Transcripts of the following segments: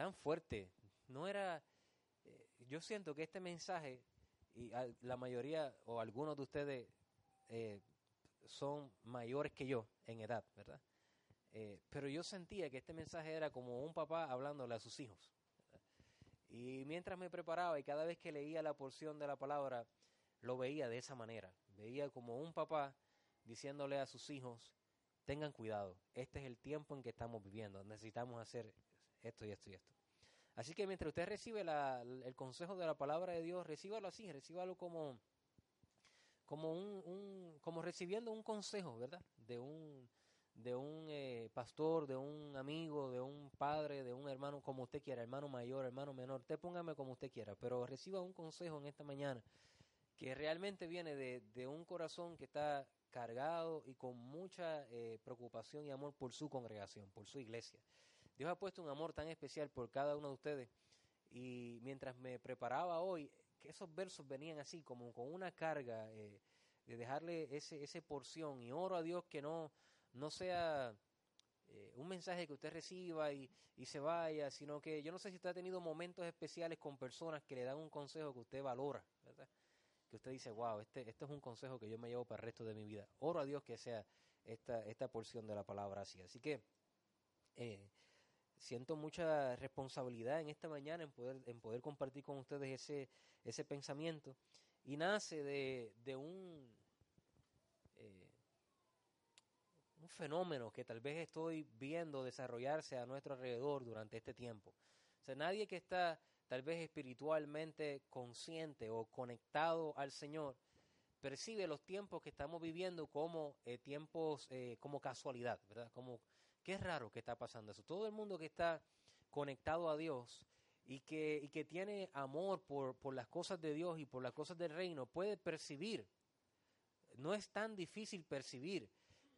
tan fuerte. No era, eh, yo siento que este mensaje, y la mayoría o algunos de ustedes eh, son mayores que yo en edad, ¿verdad? Eh, pero yo sentía que este mensaje era como un papá hablándole a sus hijos. Y mientras me preparaba y cada vez que leía la porción de la palabra, lo veía de esa manera. Veía como un papá diciéndole a sus hijos, tengan cuidado, este es el tiempo en que estamos viviendo, necesitamos hacer esto y esto y esto. Así que mientras usted recibe el consejo de la palabra de Dios, recíbalo así, recíbalo como, como, un, como recibiendo un consejo, ¿verdad? De un, de un eh, pastor, de un amigo, de un padre, de un hermano, como usted quiera, hermano mayor, hermano menor, usted póngame como usted quiera, pero reciba un consejo en esta mañana que realmente viene de, de un corazón que está cargado y con mucha eh, preocupación y amor por su congregación, por su iglesia. Dios ha puesto un amor tan especial por cada uno de ustedes y mientras me preparaba hoy, que esos versos venían así, como con una carga eh, de dejarle ese, ese porción y oro a Dios que no, no sea eh, un mensaje que usted reciba y, y se vaya, sino que yo no sé si usted ha tenido momentos especiales con personas que le dan un consejo que usted valora, ¿verdad? que usted dice, wow, este, este es un consejo que yo me llevo para el resto de mi vida. Oro a Dios que sea esta, esta porción de la palabra así. Así que eh, siento mucha responsabilidad en esta mañana en poder, en poder compartir con ustedes ese, ese pensamiento. Y nace de, de un, eh, un fenómeno que tal vez estoy viendo desarrollarse a nuestro alrededor durante este tiempo. O sea, nadie que está tal vez espiritualmente consciente o conectado al Señor, percibe los tiempos que estamos viviendo como eh, tiempos, eh, como casualidad, ¿verdad? Como, qué raro que está pasando eso. Todo el mundo que está conectado a Dios y que, y que tiene amor por, por las cosas de Dios y por las cosas del reino puede percibir, no es tan difícil percibir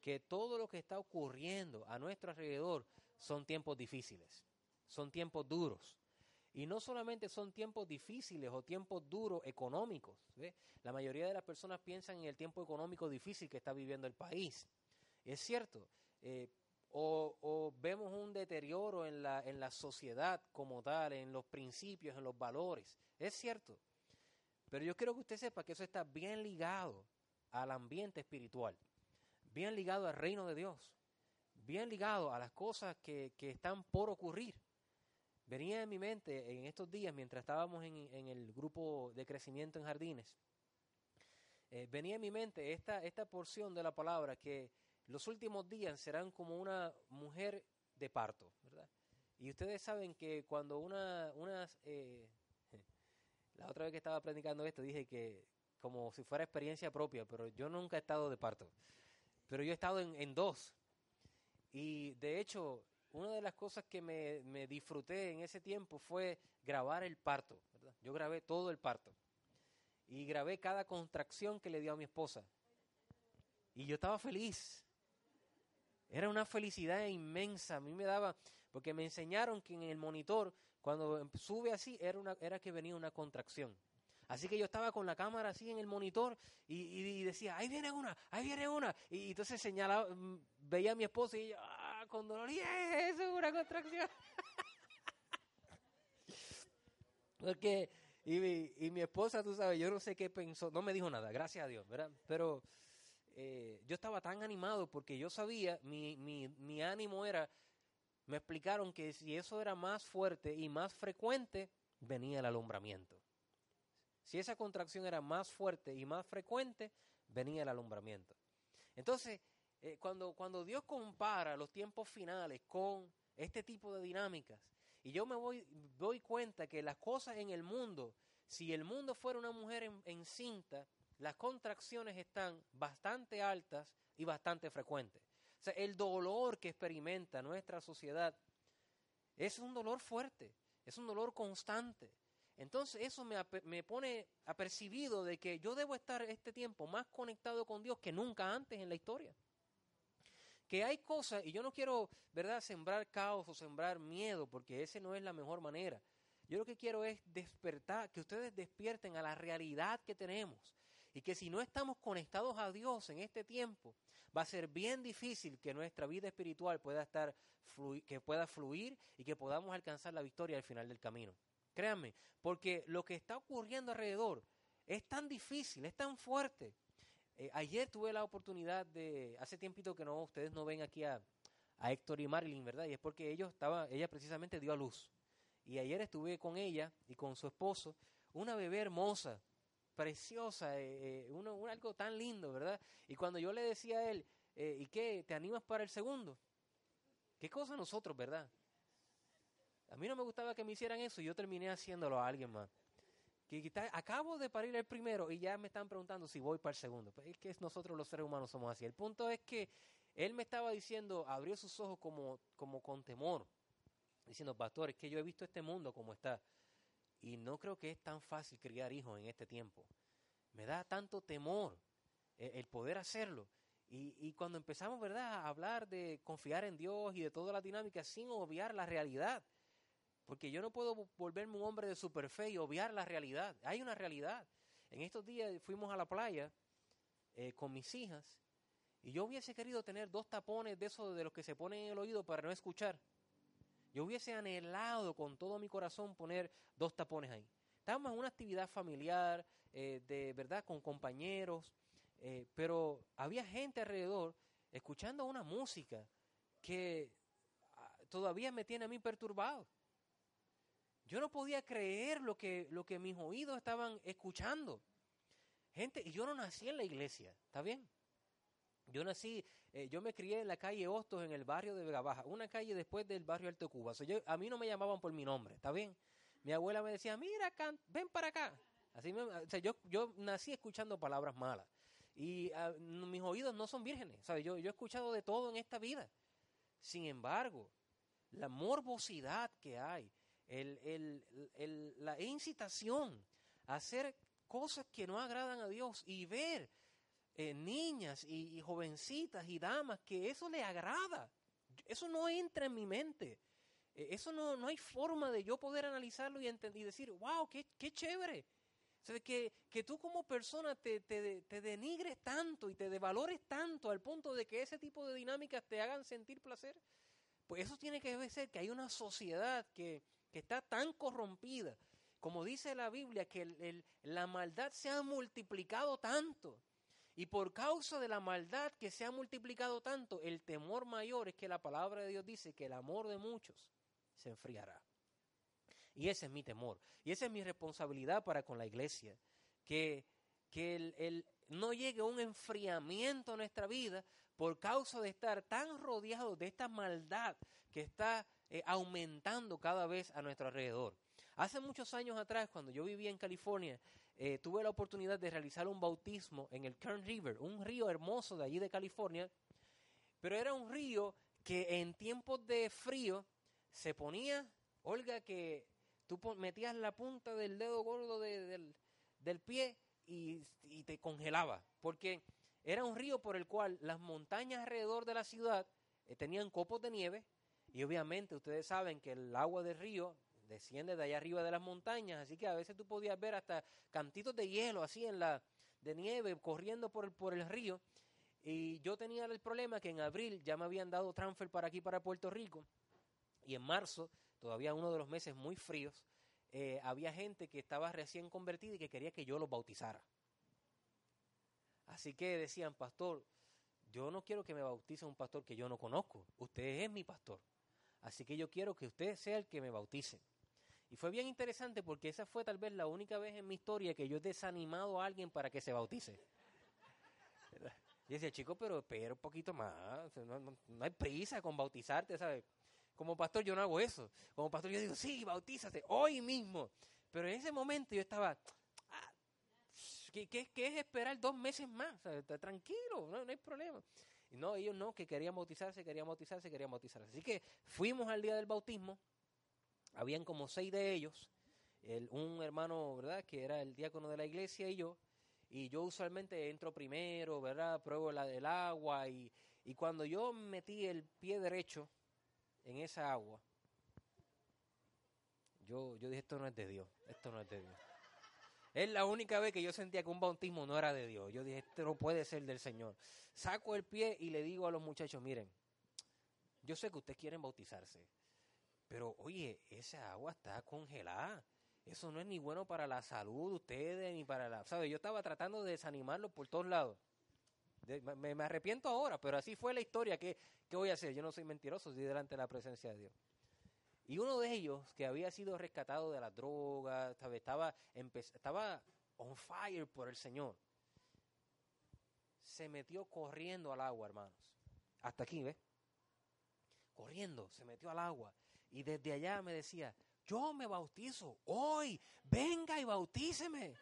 que todo lo que está ocurriendo a nuestro alrededor son tiempos difíciles, son tiempos duros y no solamente son tiempos difíciles o tiempos duros económicos. La mayoría de las personas piensan en el tiempo económico difícil que está viviendo el país. Es cierto. Eh, o, vemos un deterioro en la, en la sociedad como tal, en los principios, en los valores. Es cierto. Pero yo quiero que usted sepa que eso está bien ligado al ambiente espiritual, bien ligado al reino de Dios, bien ligado a las cosas que, que están por ocurrir. Venía en mi mente en estos días, mientras estábamos en, el grupo de crecimiento en jardines, eh, venía en mi mente esta, esta porción de la palabra que los últimos días serán como una mujer de parto, ¿verdad? Y ustedes saben que cuando una, una eh, la otra vez que estaba predicando esto dije que como si fuera experiencia propia, pero yo nunca he estado de parto, pero yo he estado en, en dos. Y de hecho, una de las cosas que me, disfruté en ese tiempo fue grabar el parto. ¿verdad? Yo grabé todo el parto. Y grabé cada contracción que le dio a mi esposa. Y yo estaba feliz. Era una felicidad inmensa. A mí me daba, porque me enseñaron que en el monitor, cuando sube así, era, una, era que venía una contracción. Así que yo estaba con la cámara así en el monitor y, decía, ahí viene una, ahí viene una. Y, entonces señalaba, mm, veía a mi esposa y yo, ah, con dolor, y eso es una contracción. Porque, y y mi esposa, tú sabes, yo no sé qué pensó, no me dijo nada, gracias a Dios, ¿verdad? Pero eh, yo estaba tan animado porque yo sabía, mi, mi, mi ánimo era, me explicaron que si eso era más fuerte y más frecuente, venía el alumbramiento. Si esa contracción era más fuerte y más frecuente, venía el alumbramiento. Entonces, eh, cuando, cuando Dios compara los tiempos finales con este tipo de dinámicas, y yo me voy, doy cuenta que las cosas en el mundo, si el mundo fuera una mujer en, cinta, las contracciones están bastante altas y bastante frecuentes. O sea, el dolor que experimenta nuestra sociedad es un dolor fuerte, es un dolor constante. Entonces eso me, me, pone apercibido de que yo debo estar este tiempo más conectado con Dios que nunca antes en la historia. Que hay cosas, y yo no quiero, ¿verdad?, sembrar caos o sembrar miedo, porque ese no es la mejor manera. Yo lo que quiero es despertar, que ustedes despierten a la realidad que tenemos Y que si no estamos conectados a Dios en este tiempo, va a ser bien difícil que nuestra vida espiritual pueda estar que pueda fluir y que podamos alcanzar la victoria al final del camino. Créanme, porque lo que está ocurriendo alrededor es tan difícil, es tan fuerte. Eh, ayer tuve la oportunidad de, hace tiempito que no, ustedes no ven aquí a, a Héctor y Marilyn, ¿verdad? Y es porque ellos estaba, ella precisamente dio a luz. Y ayer estuve con ella y con su esposo, una bebé hermosa, preciosa, eh, eh, uno, algo tan lindo, ¿verdad? Y cuando yo le decía a él, eh, ¿y qué? ¿Te animas para el segundo? ¿Qué cosa nosotros, verdad? A mí no me gustaba que me hicieran eso y yo terminé haciéndolo a alguien más. Que, acabo de parir el primero y ya me están preguntando si voy para el segundo. Pues es que nosotros los seres humanos somos así. El punto es que él me estaba diciendo, abrió sus ojos como, como con temor, diciendo, pastor, es que yo he visto este mundo como está. Y no creo que es tan fácil criar hijos en este tiempo. Me da tanto temor el, poder hacerlo. Y, y, cuando empezamos, ¿verdad?, a hablar de confiar en Dios y de toda la dinámica sin obviar la realidad. Porque yo no puedo volverme un hombre de super fe y obviar la realidad. Hay una realidad. En estos días fuimos a la playa eh, con mis hijas y yo hubiese querido tener dos tapones de esos de los que se ponen en el oído para no escuchar. Yo hubiese anhelado con todo mi corazón poner dos tapones ahí. Estábamos en una actividad familiar, eh, de verdad, con compañeros, eh, pero había gente alrededor escuchando una música que ah, todavía me tiene a mí perturbado. Yo no podía creer lo que, lo que mis oídos estaban escuchando. Gente, y yo no nací en la iglesia, ¿está bien? Yo nací, eh, yo me crié en la calle Hostos, en el barrio de Vega Baja, una calle después del barrio Alto Cuba. a mí no me llamaban por mi nombre, ¿está bien? Mi abuela me decía, mira, ven para acá. Así o yo, yo nací escuchando palabras malas. Y ah, mis oídos no son vírgenes. ¿sabes? Yo, yo he escuchado de todo en esta vida. Sin embargo, la morbosidad que hay, el, el, el, la incitación a hacer cosas que no agradan a Dios y ver eh, niñas y, jovencitas y damas que eso le agrada. Eso no entra en mi mente. Eh, eso no, no hay forma de yo poder analizarlo y, y decir, wow, qué, qué chévere. O que, que tú como persona te, te, te, denigres tanto y te devalores tanto al punto de que ese tipo de dinámicas te hagan sentir placer. Pues eso tiene que ser que hay una sociedad que, que está tan corrompida. Como dice la Biblia, que la maldad se ha multiplicado tanto y por causa de la maldad que se ha multiplicado tanto, el temor mayor es que la palabra de Dios dice que el amor de muchos se enfriará. Y ese es mi temor. Y esa es mi responsabilidad para con la iglesia. Que, que el, no llegue un enfriamiento a nuestra vida por causa de estar tan rodeados de esta maldad que está eh, aumentando cada vez a nuestro alrededor. Hace muchos años atrás, cuando yo vivía en California, eh, tuve la oportunidad de realizar un bautismo en el Kern River, un río hermoso de allí de California, pero era un río que en tiempos de frío se ponía, Olga, que tú metías la punta del dedo gordo del, pie y, te congelaba, porque era un río por el cual las montañas alrededor de la ciudad eh, tenían copos de nieve y obviamente ustedes saben que el agua del río desciende de allá arriba de las montañas, así que a veces tú podías ver hasta cantitos de hielo así en la de nieve corriendo por el, por el río. Y yo tenía el problema que en abril ya me habían dado transfer para aquí, para Puerto Rico, y en marzo, todavía uno de los meses muy fríos, eh, había gente que estaba recién convertida y que quería que yo los bautizara. Así que decían, pastor, yo no quiero que me bautice un pastor que yo no conozco. Usted es mi pastor. Así que yo quiero que usted sea el que me bautice. Y fue bien interesante porque esa fue tal vez la única vez en mi historia que yo he desanimado a alguien para que se bautice. Y decía, chico, pero espera un poquito más. No, hay prisa con bautizarte, ¿sabes? Como pastor yo no hago eso. Como pastor yo digo, sí, bautízate hoy mismo. Pero en ese momento yo estaba, ah, ¿qué, es esperar dos meses más? tranquilo, no, no hay problema. Y no, ellos no, que querían bautizarse, querían bautizarse, querían bautizarse. Así que fuimos al día del bautismo habían como seis de ellos, el, un hermano, ¿verdad?, que era el diácono de la iglesia y yo, y yo usualmente entro primero, ¿verdad?, pruebo la del agua, y, y cuando yo metí el pie derecho en esa agua, yo, yo dije, esto no es de Dios, esto no es de Dios. Es la única vez que yo sentía que un bautismo no era de Dios. Yo dije, esto no puede ser del Señor. Saco el pie y le digo a los muchachos, miren, yo sé que ustedes quieren bautizarse, pero oye, esa agua está congelada. Eso no es ni bueno para la salud de ustedes ni para la... ¿Sabes? Yo estaba tratando de desanimarlos por todos lados. me, arrepiento ahora, pero así fue la historia. ¿Qué, ¿Qué voy a hacer? Yo no soy mentiroso, estoy delante de la presencia de Dios. Y uno de ellos, que había sido rescatado de las drogas, estaba, estaba on fire por el Señor, se metió corriendo al agua, hermanos. Hasta aquí, ¿ves? Corriendo, se metió al agua. Y desde allá me decía, yo me bautizo hoy, venga y bautíceme.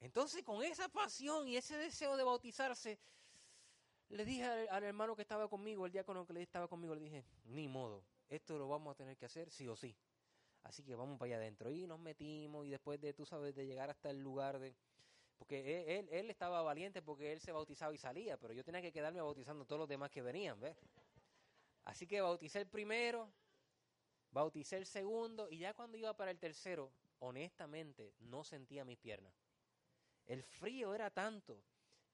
Entonces, con esa pasión y ese deseo de bautizarse, le dije al, hermano que estaba conmigo, el diácono que estaba conmigo, le dije, ni modo, esto lo vamos a tener que hacer sí o sí. Así que vamos para allá adentro. Y nos metimos y después de, tú sabes, de llegar hasta el lugar de... Porque él, él, estaba valiente porque él se bautizaba y salía, pero yo tenía que quedarme bautizando a todos los demás que venían, ¿ves? Así que bauticé el primero, bauticé el segundo y ya cuando iba para el tercero, honestamente, no sentía mis piernas. El frío era tanto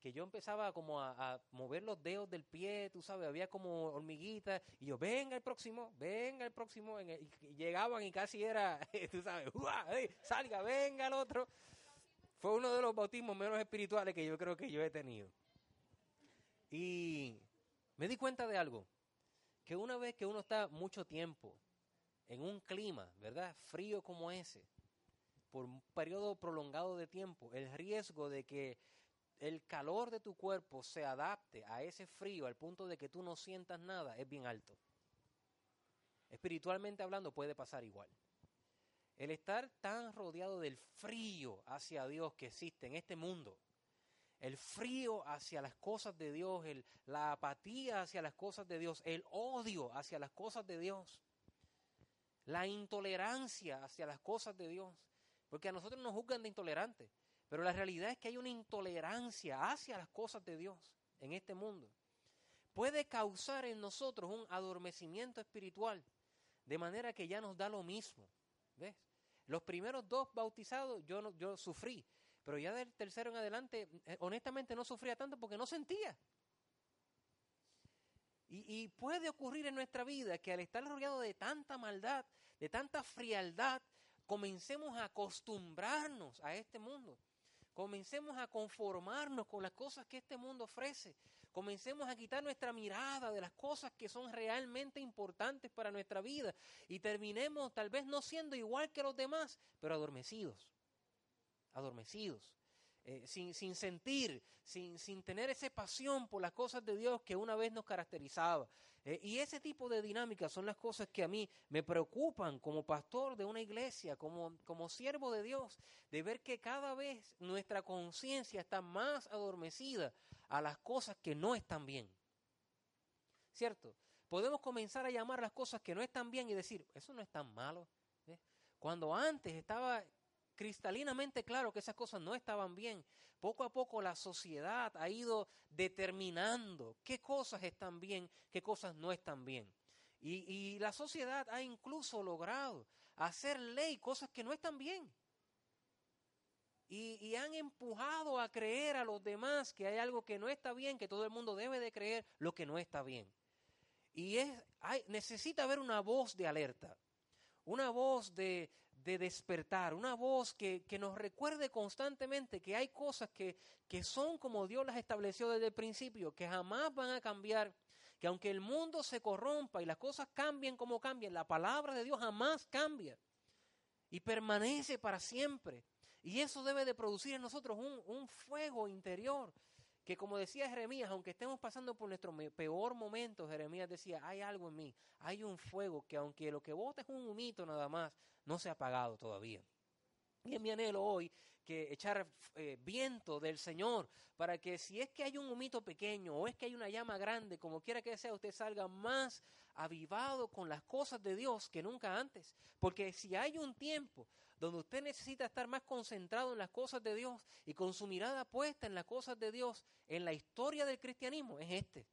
que yo empezaba como a, mover los dedos del pie, tú sabes, había como hormiguitas, y yo, venga el próximo, venga el próximo, y llegaban y casi era, tú sabes, salga, venga el otro. Fue uno de los bautismos menos espirituales que yo creo que yo he tenido. Y me di cuenta de algo, que una vez que uno está mucho tiempo en un clima, ¿verdad? Frío como ese, por un periodo prolongado de tiempo, el riesgo de que el calor de tu cuerpo se adapte a ese frío al punto de que tú no sientas nada es bien alto. Espiritualmente hablando puede pasar igual. El estar tan rodeado del frío hacia Dios que existe en este mundo, el frío hacia las cosas de Dios, el, la apatía hacia las cosas de Dios, el odio hacia las cosas de Dios, la intolerancia hacia las cosas de Dios, porque a nosotros nos juzgan de intolerantes. Pero la realidad es que hay una intolerancia hacia las cosas de Dios en este mundo. Puede causar en nosotros un adormecimiento espiritual, de manera que ya nos da lo mismo. ¿Ves? Los primeros dos bautizados yo, no, yo sufrí, pero ya del tercero en adelante, eh, honestamente no sufría tanto porque no sentía. Y, puede ocurrir en nuestra vida que al estar rodeado de tanta maldad, de tanta frialdad, comencemos a acostumbrarnos a este mundo. Comencemos a conformarnos con las cosas que este mundo ofrece. Comencemos a quitar nuestra mirada de las cosas que son realmente importantes para nuestra vida y terminemos tal vez no siendo igual que los demás, pero adormecidos. Adormecidos. Eh, sin, sin, sentir, sin, sin, tener esa pasión por las cosas de Dios que una vez nos caracterizaba. Eh, y ese tipo de dinámicas son las cosas que a mí me preocupan como pastor de una iglesia, como, como siervo de Dios, de ver que cada vez nuestra conciencia está más adormecida a las cosas que no están bien. ¿Cierto? Podemos comenzar a llamar las cosas que no están bien y decir, eso no es tan malo. Cuando antes estaba cristalinamente claro que esas cosas no estaban bien. Poco a poco la sociedad ha ido determinando qué cosas están bien, qué cosas no están bien. Y, la sociedad ha incluso logrado hacer ley cosas que no están bien. Y, han empujado a creer a los demás que hay algo que no está bien, que todo el mundo debe de creer lo que no está bien. Y es, hay, necesita haber una voz de alerta, una voz de, de despertar, una voz que, nos recuerde constantemente que hay cosas que, que son como Dios las estableció desde el principio, que jamás van a cambiar, que aunque el mundo se corrompa y las cosas cambien como cambien, la palabra de Dios jamás cambia y permanece para siempre. Y eso debe de producir en nosotros un, un fuego interior que como decía Jeremías, aunque estemos pasando por nuestro peor momento, Jeremías decía, hay algo en mí, hay un fuego que aunque lo que bota es un humito nada más, no se ha apagado todavía. Y es mi anhelo hoy que echar eh, viento del Señor para que si es que hay un humito pequeño o es que hay una llama grande, como quiera que sea, usted salga más avivado con las cosas de Dios que nunca antes. Porque si hay un tiempo donde usted necesita estar más concentrado en las cosas de Dios y con su mirada puesta en las cosas de Dios, en la historia del cristianismo, es este.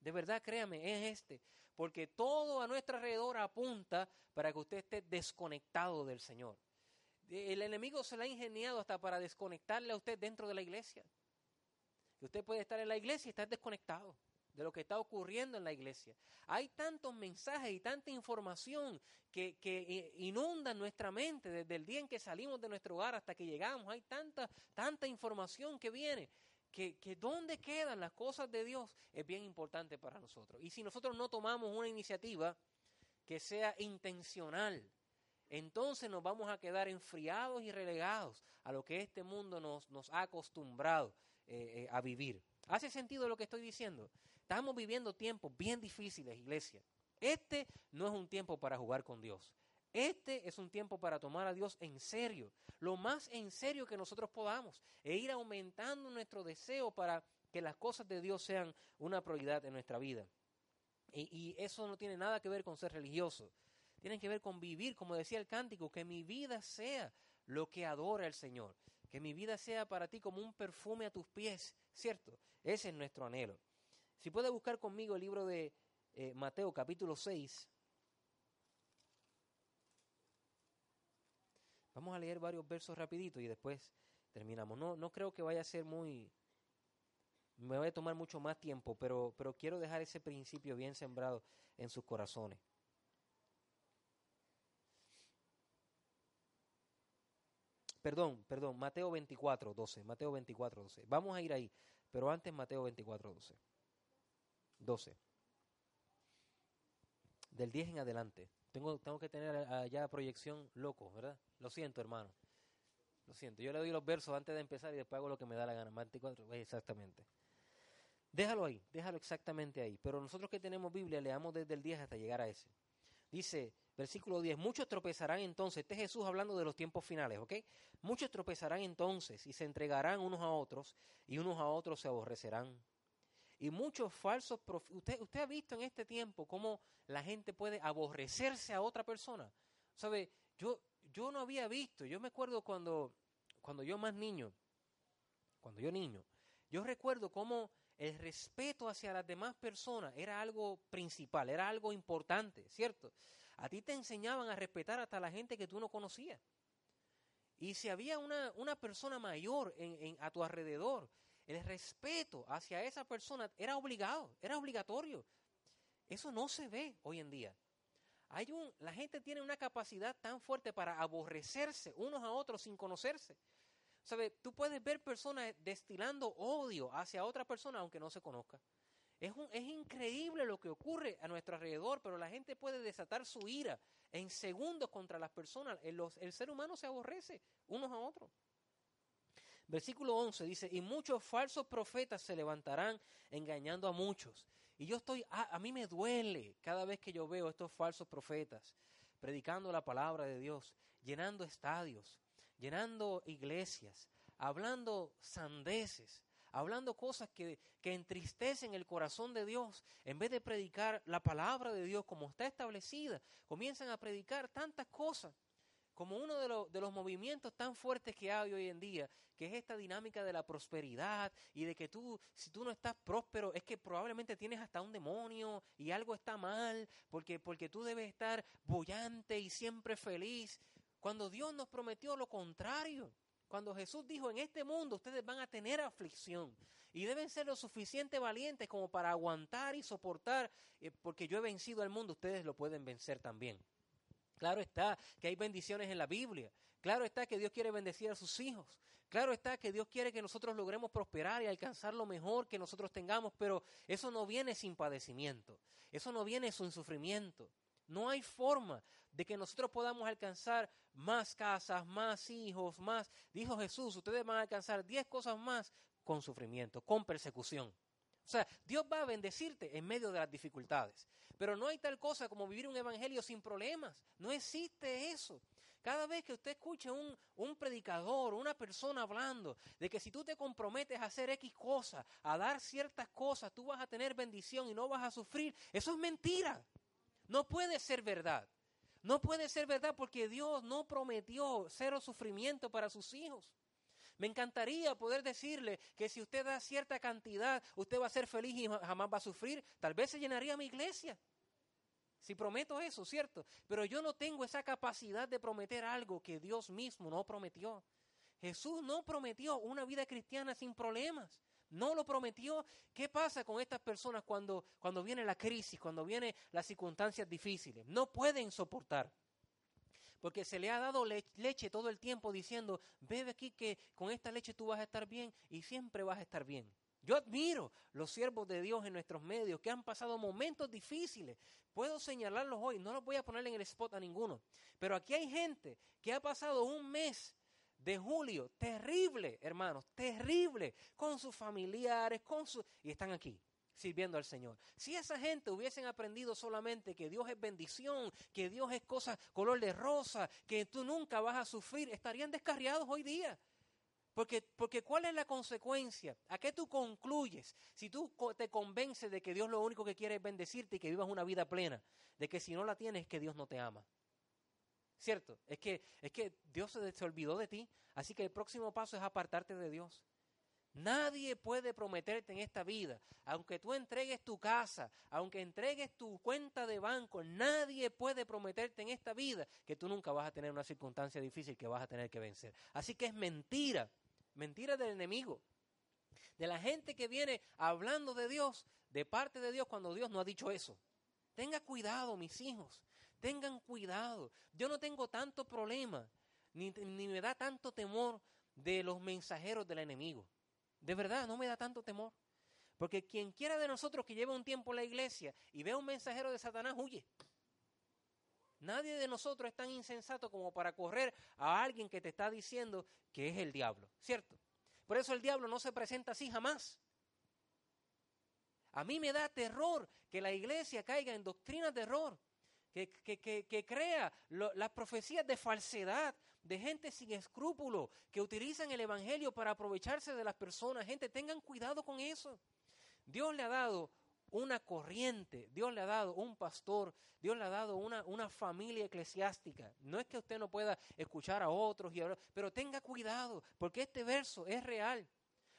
De verdad, créame, es este. Porque todo a nuestro alrededor apunta para que usted esté desconectado del Señor. El enemigo se la ha ingeniado hasta para desconectarle a usted dentro de la iglesia. Que usted puede estar en la iglesia y estar desconectado de lo que está ocurriendo en la iglesia. Hay tantos mensajes y tanta información que, que, inundan nuestra mente desde el día en que salimos de nuestro hogar hasta que llegamos. Hay tanta, tanta información que viene que, que dónde quedan las cosas de Dios es bien importante para nosotros. Y si nosotros no tomamos una iniciativa que sea intencional, entonces nos vamos a quedar enfriados y relegados a lo que este mundo nos, nos ha acostumbrado eh, eh, a vivir. ¿Hace sentido lo que estoy diciendo? Estamos viviendo tiempos bien difíciles, iglesia. Este no es un tiempo para jugar con Dios. Este es un tiempo para tomar a Dios en serio, lo más en serio que nosotros podamos, e ir aumentando nuestro deseo para que las cosas de Dios sean una prioridad en nuestra vida. Y, eso no tiene nada que ver con ser religioso, tiene que ver con vivir, como decía el cántico, que mi vida sea lo que adora el Señor, que mi vida sea para ti como un perfume a tus pies, ¿cierto? Ese es nuestro anhelo. Si puede buscar conmigo el libro de eh, Mateo capítulo 6, Vamos a leer varios versos rapiditos y después terminamos. No, no creo que vaya a ser muy... Me vaya a tomar mucho más tiempo, pero, pero quiero dejar ese principio bien sembrado en sus corazones. Perdón, perdón, Mateo 24, 12. Mateo 24, 12. Vamos a ir ahí, pero antes Mateo 24, 12. 12. Del 10 en adelante. Tengo, tengo que tener allá proyección loco, ¿verdad? Lo siento, hermano. Lo siento. Yo le doy los versos antes de empezar y después hago lo que me da la gana. 24, exactamente. Déjalo ahí, déjalo exactamente ahí. Pero nosotros que tenemos Biblia, leamos desde el 10 hasta llegar a ese. Dice, versículo 10, muchos tropezarán entonces, este es Jesús hablando de los tiempos finales, ¿ok? Muchos tropezarán entonces y se entregarán unos a otros y unos a otros se aborrecerán y muchos falsos profetas. Usted, usted ha visto en este tiempo cómo la gente puede aborrecerse a otra persona. ¿Sabe? Yo, yo no había visto, yo me acuerdo cuando, cuando yo más niño, cuando yo niño, yo recuerdo cómo el respeto hacia las demás personas era algo principal, era algo importante, ¿cierto? A ti te enseñaban a respetar hasta la gente que tú no conocías. Y si había una, una persona mayor en, en, a tu alrededor el respeto hacia esa persona era obligado, era obligatorio. Eso no se ve hoy en día. Hay un, la gente tiene una capacidad tan fuerte para aborrecerse unos a otros sin conocerse. ¿Sabe? Tú puedes ver personas destilando odio hacia otra persona aunque no se conozca. Es, un, es increíble lo que ocurre a nuestro alrededor, pero la gente puede desatar su ira en segundos contra las personas. El, el ser humano se aborrece unos a otros. Versículo 11 dice, y muchos falsos profetas se levantarán engañando a muchos. Y yo estoy, a, mí me duele cada vez que yo veo estos falsos profetas predicando la palabra de Dios, llenando estadios, llenando iglesias, hablando sandeces, hablando cosas que, que, entristecen el corazón de Dios, en vez de predicar la palabra de Dios como está establecida, comienzan a predicar tantas cosas como uno de, de, los movimientos tan fuertes que hay hoy en día, que es esta dinámica de la prosperidad y de que tú, si tú no estás próspero, es que probablemente tienes hasta un demonio y algo está mal, porque, porque tú debes estar bollante y siempre feliz, cuando Dios nos prometió lo contrario. Cuando Jesús dijo, en este mundo ustedes van a tener aflicción y deben ser lo suficiente valientes como para aguantar y soportar, eh, porque yo he vencido al mundo, ustedes lo pueden vencer también. Claro está que hay bendiciones en la Biblia. Claro está que Dios quiere bendecir a sus hijos. Claro está que Dios quiere que nosotros logremos prosperar y alcanzar lo mejor que nosotros tengamos, pero eso no viene sin padecimiento. Eso no viene sin sufrimiento. No hay forma de que nosotros podamos alcanzar más casas, más hijos, más. Dijo Jesús, ustedes van a alcanzar diez cosas más con sufrimiento, con persecución. O sea, Dios va a bendecirte en medio de las dificultades. Pero no hay tal cosa como vivir un evangelio sin problemas. No existe eso. Cada vez que usted escuche un, un predicador, una persona hablando de que si tú te comprometes a hacer X cosas, a dar ciertas cosas, tú vas a tener bendición y no vas a sufrir, eso es mentira. No puede ser verdad. No puede ser verdad porque Dios no prometió cero sufrimiento para sus hijos. Me encantaría poder decirle que si usted da cierta cantidad, usted va a ser feliz y jamás va a sufrir. Tal vez se llenaría mi iglesia. Si prometo eso, ¿cierto? Pero yo no tengo esa capacidad de prometer algo que Dios mismo no prometió. Jesús no prometió una vida cristiana sin problemas. No lo prometió. ¿Qué pasa con estas personas cuando, cuando viene la crisis, cuando vienen las circunstancias difíciles? No pueden soportar. Porque se le ha dado leche todo el tiempo diciendo, bebe aquí que con esta leche tú vas a estar bien y siempre vas a estar bien. Yo admiro los siervos de Dios en nuestros medios que han pasado momentos difíciles. Puedo señalarlos hoy, no los voy a poner en el spot a ninguno. Pero aquí hay gente que ha pasado un mes de julio terrible, hermanos, terrible, con sus familiares, con sus... y están aquí sirviendo al Señor. Si esa gente hubiesen aprendido solamente que Dios es bendición, que Dios es cosa color de rosa, que tú nunca vas a sufrir, estarían descarriados hoy día. Porque, porque ¿cuál es la consecuencia? ¿A qué tú concluyes? Si tú te convences de que Dios lo único que quiere es bendecirte y que vivas una vida plena, de que si no la tienes es que Dios no te ama. ¿Cierto? Es que, es que Dios se, se olvidó de ti, así que el próximo paso es apartarte de Dios. Nadie puede prometerte en esta vida, aunque tú entregues tu casa, aunque entregues tu cuenta de banco, nadie puede prometerte en esta vida que tú nunca vas a tener una circunstancia difícil que vas a tener que vencer. Así que es mentira, mentira del enemigo, de la gente que viene hablando de Dios, de parte de Dios cuando Dios no ha dicho eso. Tenga cuidado, mis hijos, tengan cuidado. Yo no tengo tanto problema, ni, ni me da tanto temor de los mensajeros del enemigo. De verdad, no me da tanto temor. Porque quien quiera de nosotros que lleve un tiempo en la iglesia y vea un mensajero de Satanás, huye. Nadie de nosotros es tan insensato como para correr a alguien que te está diciendo que es el diablo, ¿cierto? Por eso el diablo no se presenta así jamás. A mí me da terror que la iglesia caiga en doctrinas de error que, crea las profecías de falsedad, de gente sin escrúpulo, que utilizan el Evangelio para aprovecharse de las personas. Gente, tengan cuidado con eso. Dios le ha dado una corriente, Dios le ha dado un pastor, Dios le ha dado una, una familia eclesiástica. No es que usted no pueda escuchar a otros, pero tenga cuidado, porque este verso es real.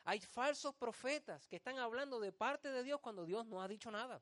Hay falsos profetas que están hablando de parte de Dios cuando Dios no ha dicho nada.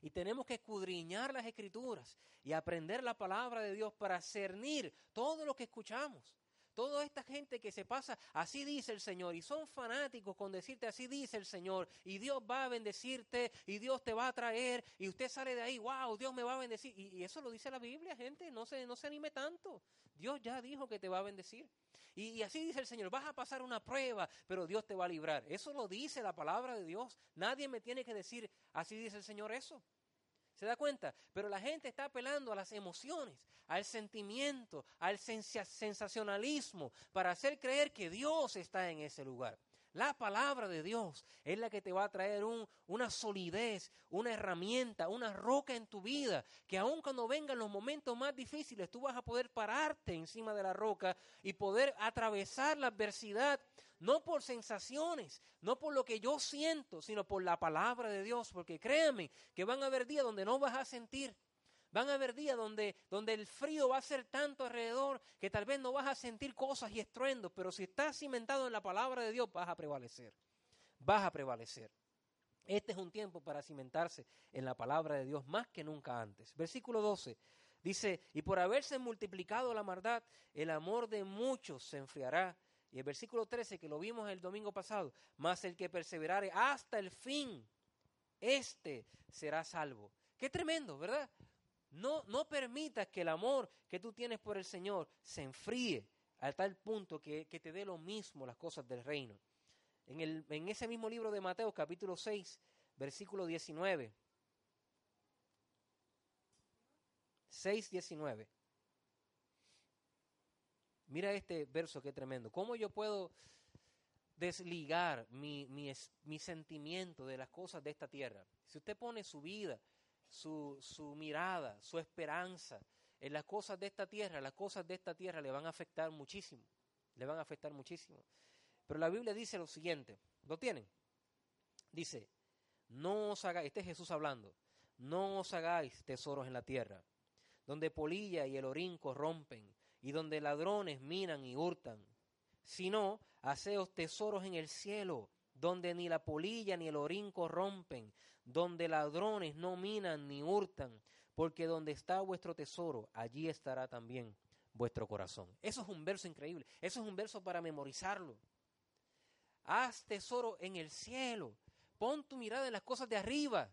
Y tenemos que escudriñar las escrituras y aprender la palabra de Dios para cernir todo lo que escuchamos. Toda esta gente que se pasa, así dice el Señor, y son fanáticos con decirte así dice el Señor, y Dios va a bendecirte, y Dios te va a traer, y usted sale de ahí, wow, Dios me va a bendecir. Y, eso lo dice la Biblia, gente, no se, no se anime tanto. Dios ya dijo que te va a bendecir. Y, así dice el Señor, vas a pasar una prueba, pero Dios te va a librar. Eso lo dice la palabra de Dios. Nadie me tiene que decir, así dice el Señor eso. ¿Se da cuenta? Pero la gente está apelando a las emociones, al sentimiento, al sensacionalismo, para hacer creer que Dios está en ese lugar. La palabra de Dios es la que te va a traer un, una solidez, una herramienta, una roca en tu vida, que aun cuando vengan los momentos más difíciles, tú vas a poder pararte encima de la roca y poder atravesar la adversidad no por sensaciones, no por lo que yo siento, sino por la palabra de Dios, porque créanme que van a haber días donde no vas a sentir. Van a haber días donde, donde el frío va a ser tanto alrededor que tal vez no vas a sentir cosas y estruendos, pero si estás cimentado en la palabra de Dios vas a prevalecer. Vas a prevalecer. Este es un tiempo para cimentarse en la palabra de Dios más que nunca antes. Versículo 12 dice, y por haberse multiplicado la maldad, el amor de muchos se enfriará y el versículo 13, que lo vimos el domingo pasado, más el que perseverare hasta el fin, este será salvo. Qué tremendo, ¿verdad? No, no permitas que el amor que tú tienes por el Señor se enfríe a tal punto que, te dé lo mismo las cosas del reino. En, el, en ese mismo libro de Mateo, capítulo 6, versículo 19. 6, 19. Mira este verso que tremendo. ¿Cómo yo puedo desligar mi, mi, sentimiento de las cosas de esta tierra? Si usted pone su vida, su, su mirada, su esperanza en las cosas de esta tierra, las cosas de esta tierra le van a afectar muchísimo. Le van a afectar muchísimo. Pero la Biblia dice lo siguiente. ¿Lo tienen? Dice, no os hagáis, este es Jesús hablando, no os hagáis tesoros en la tierra, donde polilla y el orín corrompen y donde ladrones minan y hurtan, sino haceos tesoros en el cielo, donde ni la polilla ni el orín corrompen, donde ladrones no minan ni hurtan, porque donde está vuestro tesoro, allí estará también vuestro corazón. Eso es un verso increíble, eso es un verso para memorizarlo. Haz tesoro en el cielo, pon tu mirada en las cosas de arriba.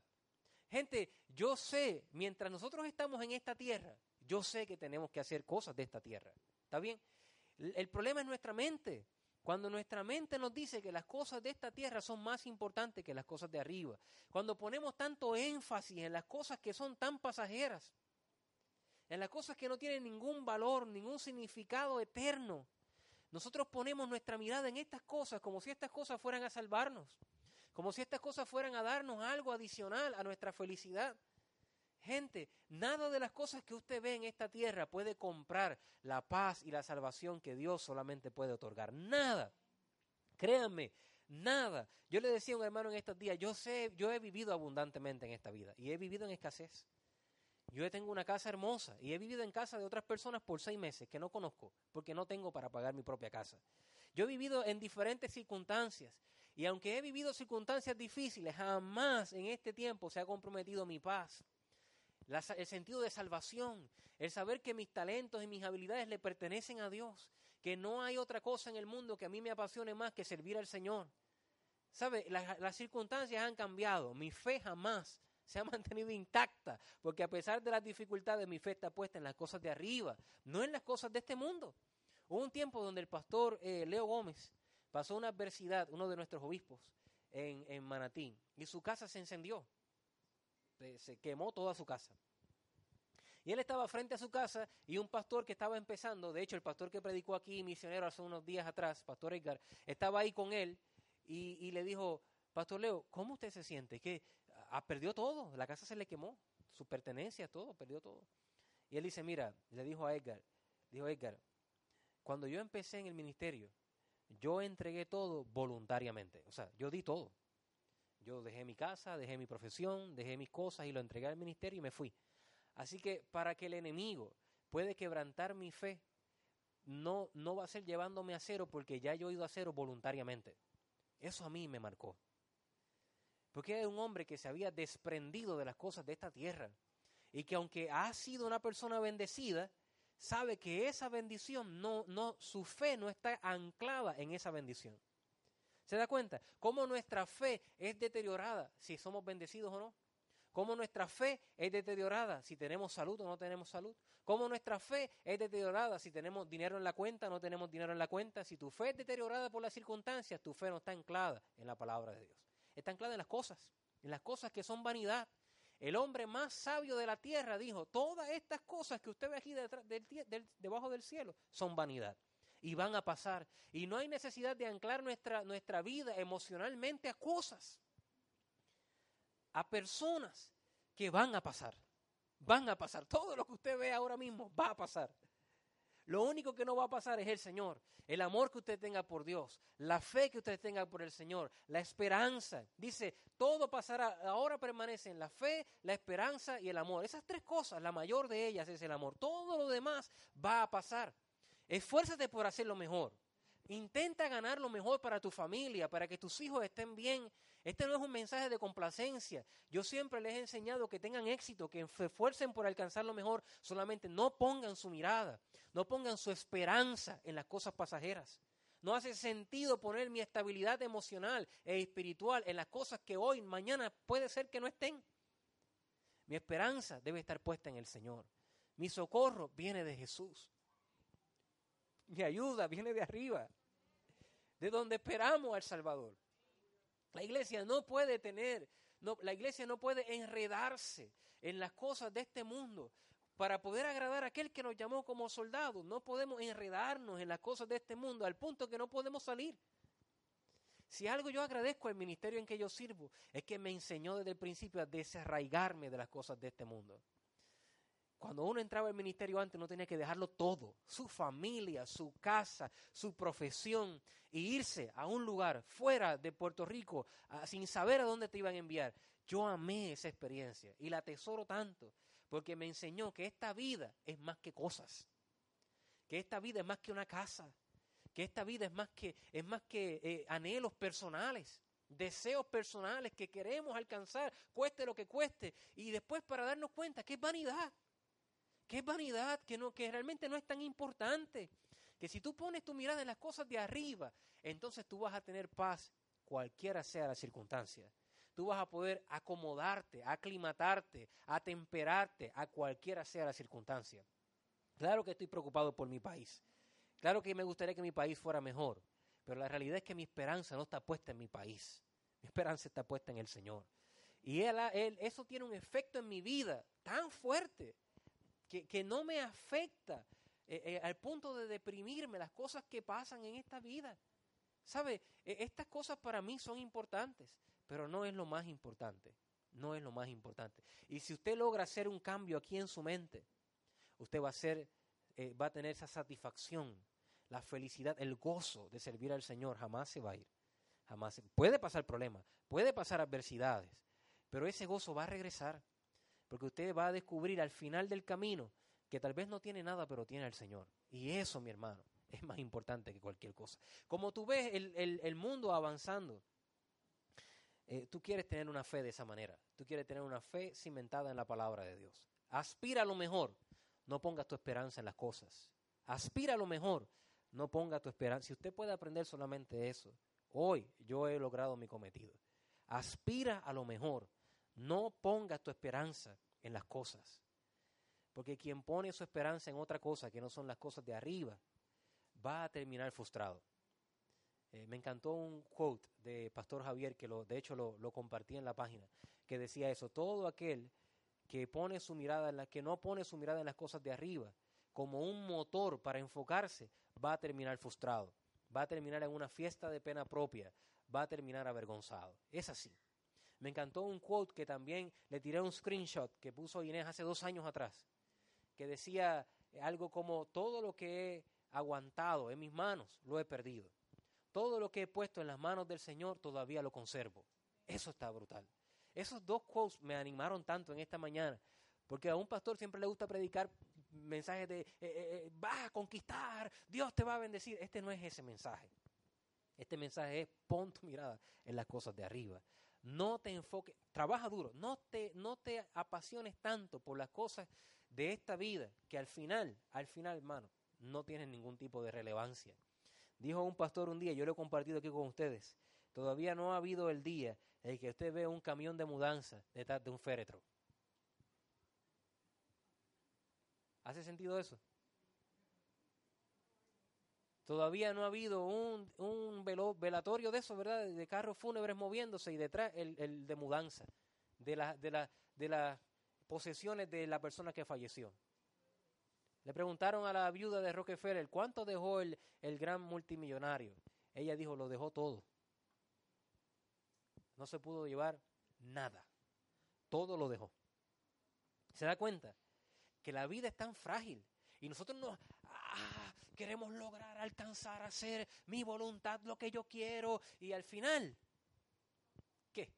Gente, yo sé, mientras nosotros estamos en esta tierra, yo sé que tenemos que hacer cosas de esta tierra. ¿Está bien? El problema es nuestra mente. Cuando nuestra mente nos dice que las cosas de esta tierra son más importantes que las cosas de arriba. Cuando ponemos tanto énfasis en las cosas que son tan pasajeras. En las cosas que no tienen ningún valor, ningún significado eterno. Nosotros ponemos nuestra mirada en estas cosas como si estas cosas fueran a salvarnos. Como si estas cosas fueran a darnos algo adicional a nuestra felicidad. Gente, nada de las cosas que usted ve en esta tierra puede comprar la paz y la salvación que Dios solamente puede otorgar. Nada. Créanme, nada. Yo le decía a un hermano en estos días, yo sé, yo he vivido abundantemente en esta vida y he vivido en escasez. Yo tengo una casa hermosa y he vivido en casa de otras personas por seis meses que no conozco porque no tengo para pagar mi propia casa. Yo he vivido en diferentes circunstancias y aunque he vivido circunstancias difíciles, jamás en este tiempo se ha comprometido mi paz el sentido de salvación, el saber que mis talentos y mis habilidades le pertenecen a Dios, que no hay otra cosa en el mundo que a mí me apasione más que servir al Señor. ¿Sabe? Las, las circunstancias han cambiado, mi fe jamás se ha mantenido intacta, porque a pesar de las dificultades, mi fe está puesta en las cosas de arriba, no en las cosas de este mundo. Hubo un tiempo donde el pastor eh, Leo Gómez pasó una adversidad, uno de nuestros obispos, en, en Manatí, y su casa se encendió se quemó toda su casa. Y él estaba frente a su casa y un pastor que estaba empezando, de hecho el pastor que predicó aquí, misionero, hace unos días atrás, Pastor Edgar, estaba ahí con él y, le dijo, Pastor Leo, ¿cómo usted se siente? Que ah, perdió todo, la casa se le quemó, su pertenencia, todo, perdió todo. Y él dice, mira, le dijo a Edgar, dijo Edgar, cuando yo empecé en el ministerio, yo entregué todo voluntariamente, o sea, yo di todo. Yo dejé mi casa, dejé mi profesión, dejé mis cosas y lo entregué al ministerio y me fui. Así que para que el enemigo puede quebrantar mi fe, no, no va a ser llevándome a cero porque ya yo he ido a cero voluntariamente. Eso a mí me marcó. Porque hay un hombre que se había desprendido de las cosas de esta tierra y que aunque ha sido una persona bendecida, sabe que esa bendición no, no, su fe no está anclada en esa bendición. ¿Se da cuenta? Cómo nuestra fe es deteriorada si somos bendecidos o no. Cómo nuestra fe es deteriorada si tenemos salud o no tenemos salud. Cómo nuestra fe es deteriorada si tenemos dinero en la cuenta o no tenemos dinero en la cuenta. Si tu fe es deteriorada por las circunstancias, tu fe no está anclada en la palabra de Dios. Está anclada en las cosas, en las cosas que son vanidad. El hombre más sabio de la tierra dijo, todas estas cosas que usted ve aquí debajo del cielo son vanidad y van a pasar. Y no hay necesidad de anclar nuestra, nuestra vida emocionalmente a cosas, a personas que van a pasar. Van a pasar. Todo lo que usted ve ahora mismo va a pasar. Lo único que no va a pasar es el Señor, el amor que usted tenga por Dios, la fe que usted tenga por el Señor, la esperanza. Dice, todo pasará, ahora permanecen la fe, la esperanza y el amor. Esas tres cosas, la mayor de ellas es el amor. Todo lo demás va a pasar. Esfuérzate por hacer lo mejor. Intenta ganar lo mejor para tu familia, para que tus hijos estén bien. Este no es un mensaje de complacencia. Yo siempre les he enseñado que tengan éxito, que se esfuercen por alcanzar lo mejor. Solamente no pongan su mirada, no pongan su esperanza en las cosas pasajeras. No hace sentido poner mi estabilidad emocional e espiritual en las cosas que hoy, mañana puede ser que no estén. Mi esperanza debe estar puesta en el Señor. Mi socorro viene de Jesús. Mi ayuda viene de arriba, de donde esperamos al Salvador. La iglesia no puede tener, no, la iglesia no puede enredarse en las cosas de este mundo para poder agradar a aquel que nos llamó como soldados. No podemos enredarnos en las cosas de este mundo al punto que no podemos salir. Si algo yo agradezco al ministerio en que yo sirvo, es que me enseñó desde el principio a desarraigarme de las cosas de este mundo. Cuando uno entraba al ministerio antes no tenía que dejarlo todo, su familia, su casa, su profesión, e irse a un lugar fuera de Puerto Rico sin saber a dónde te iban a enviar. Yo amé esa experiencia y la atesoro tanto porque me enseñó que esta vida es más que cosas, que esta vida es más que una casa, que esta vida es más que, es más que eh, anhelos personales. deseos personales que queremos alcanzar, cueste lo que cueste, y después para darnos cuenta que es vanidad, es vanidad, que, no, realmente no es tan importante, que si tú pones tu mirada en las cosas de arriba, entonces tú vas a tener paz, cualquiera sea la circunstancia. Tú vas a poder acomodarte, aclimatarte, atemperarte a cualquiera sea la circunstancia. Claro que estoy preocupado por mi país. Claro que me gustaría que mi país fuera mejor. Pero la realidad es que mi esperanza no está puesta en mi país. Mi esperanza está puesta en el Señor. Y él, eso tiene un efecto en mi vida tan fuerte que, no me afecta eh, eh, al punto de deprimirme las cosas que pasan en esta vida. ¿Sabe? E, estas cosas para mí son importantes, pero no es lo más importante. No es lo más importante. Y si usted logra hacer un cambio aquí en su mente, usted va a, ser, eh, va a tener esa satisfacción la felicidad, el gozo de servir al Señor jamás se va a ir. Jamás. Puede pasar problemas, puede pasar adversidades, pero ese gozo va a regresar. Porque usted va a descubrir al final del camino que tal vez no tiene nada, pero tiene al Señor. Y eso, mi hermano, es más importante que cualquier cosa. Como tú ves el, mundo avanzando, eh, tú quieres tener una fe de esa manera. Tú quieres tener una fe cimentada en la palabra de Dios. Aspira a lo mejor. No pongas tu esperanza en las cosas. Aspira a lo mejor. No ponga tu esperanza. Si usted puede aprender solamente eso, hoy yo he logrado mi cometido. Aspira a lo mejor. No ponga tu esperanza en las cosas. Porque quien pone su esperanza en otra cosa que no son las cosas de arriba, va a terminar frustrado. Eh, me encantó un quote de Pastor Javier, que lo, de hecho lo, compartí en la página, que decía eso, todo aquel que pone su mirada en que no pone su mirada en las cosas de arriba, como un motor para enfocarse, va a terminar frustrado, va a terminar en una fiesta de pena propia, va a terminar avergonzado. Es así. Me encantó un quote que también le tiré un screenshot que puso Inés hace dos años atrás, que decía algo como, todo lo que he aguantado en mis manos lo he perdido. Todo lo que he puesto en las manos del Señor todavía lo conservo. Eso está brutal. Esos dos quotes me animaron tanto en esta mañana, porque a un pastor siempre le gusta predicar mensajes de, eh, eh, eh, va a conquistar, Dios te va a bendecir. Este no es ese mensaje. Este mensaje es pon tu mirada en las cosas de arriba. No te enfoques, trabaja duro, no te, no te apasiones tanto por las cosas de esta vida que al final, al final, hermano, no tienen ningún tipo de relevancia. Dijo un pastor un día, yo lo he compartido aquí con ustedes, todavía no ha habido el día en que usted ve un camión de mudanza detrás de un féretro. ¿Hace sentido eso? Todavía no ha habido un, un velatorio de eso, ¿verdad? De carros fúnebres moviéndose y detrás el, el de mudanza, de, la, de, la, de las posesiones de la persona que falleció. Le preguntaron a la viuda de Rockefeller, ¿cuánto dejó el, el gran multimillonario? Ella dijo, lo dejó todo. No se pudo llevar nada. Todo lo dejó. ¿Se da cuenta? que la vida es tan frágil y nosotros no ah, queremos lograr alcanzar a hacer mi voluntad lo que yo quiero y al final ¿qué?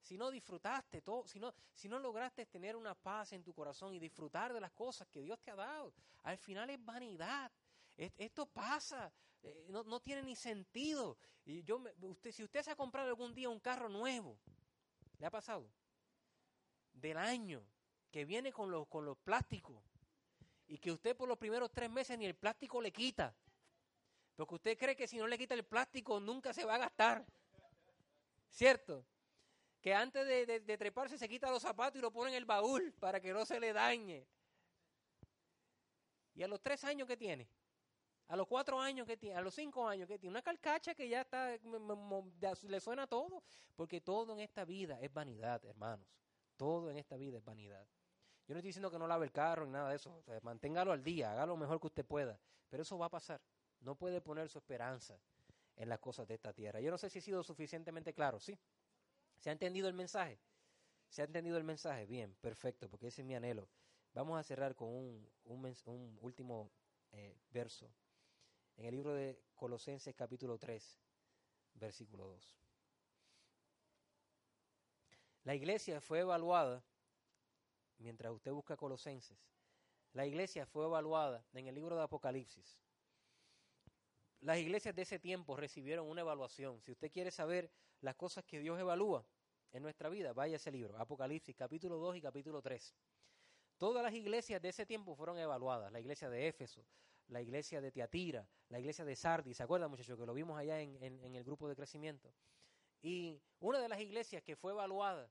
Si no disfrutaste todo, si no, si no lograste tener una paz en tu corazón y disfrutar de las cosas que Dios te ha dado, al final es vanidad. Esto pasa, eh, no, no, tiene ni sentido. Y yo, usted, si usted se ha comprado algún día un carro nuevo, ¿le ha pasado? Del año, que viene con los, con los plásticos y que usted por los primeros tres meses ni el plástico le quita. Porque usted cree que si no le quita el plástico nunca se va a gastar. ¿Cierto? Que antes de, treparse se quita los zapatos y lo pone en el baúl para que no se le dañe. Y a los tres años que tiene, a los cuatro años que tiene, a los cinco años que tiene, una carcacha que ya está, le suena todo, porque todo en esta vida es vanidad, hermanos. Todo en esta vida es vanidad. Yo no estoy diciendo que no lave el carro ni nada de eso. manténgalo al día, haga lo mejor que usted pueda. Pero eso va a pasar. No puede poner su esperanza en las cosas de esta tierra. Yo no sé si he sido suficientemente claro, ¿sí? ¿Se ha entendido el mensaje? ¿Se ha entendido el mensaje? Bien, perfecto, porque ese es mi anhelo. Vamos a cerrar con un, último eh, verso. En el libro de Colosenses capítulo 3, versículo 2. La iglesia fue evaluada mientras usted busca Colosenses, la iglesia fue evaluada en el libro de Apocalipsis. las iglesias de ese tiempo recibieron una evaluación. Si usted quiere saber las cosas que Dios evalúa en nuestra vida, vaya a ese libro, Apocalipsis capítulo 2 y capítulo 3. Todas las iglesias de ese tiempo fueron evaluadas. La iglesia de Éfeso, la iglesia de Tiatira, la iglesia de Sardis. ¿Se acuerdan, muchachos? Que lo vimos allá en, en el grupo de crecimiento. Y una de las iglesias que fue evaluada,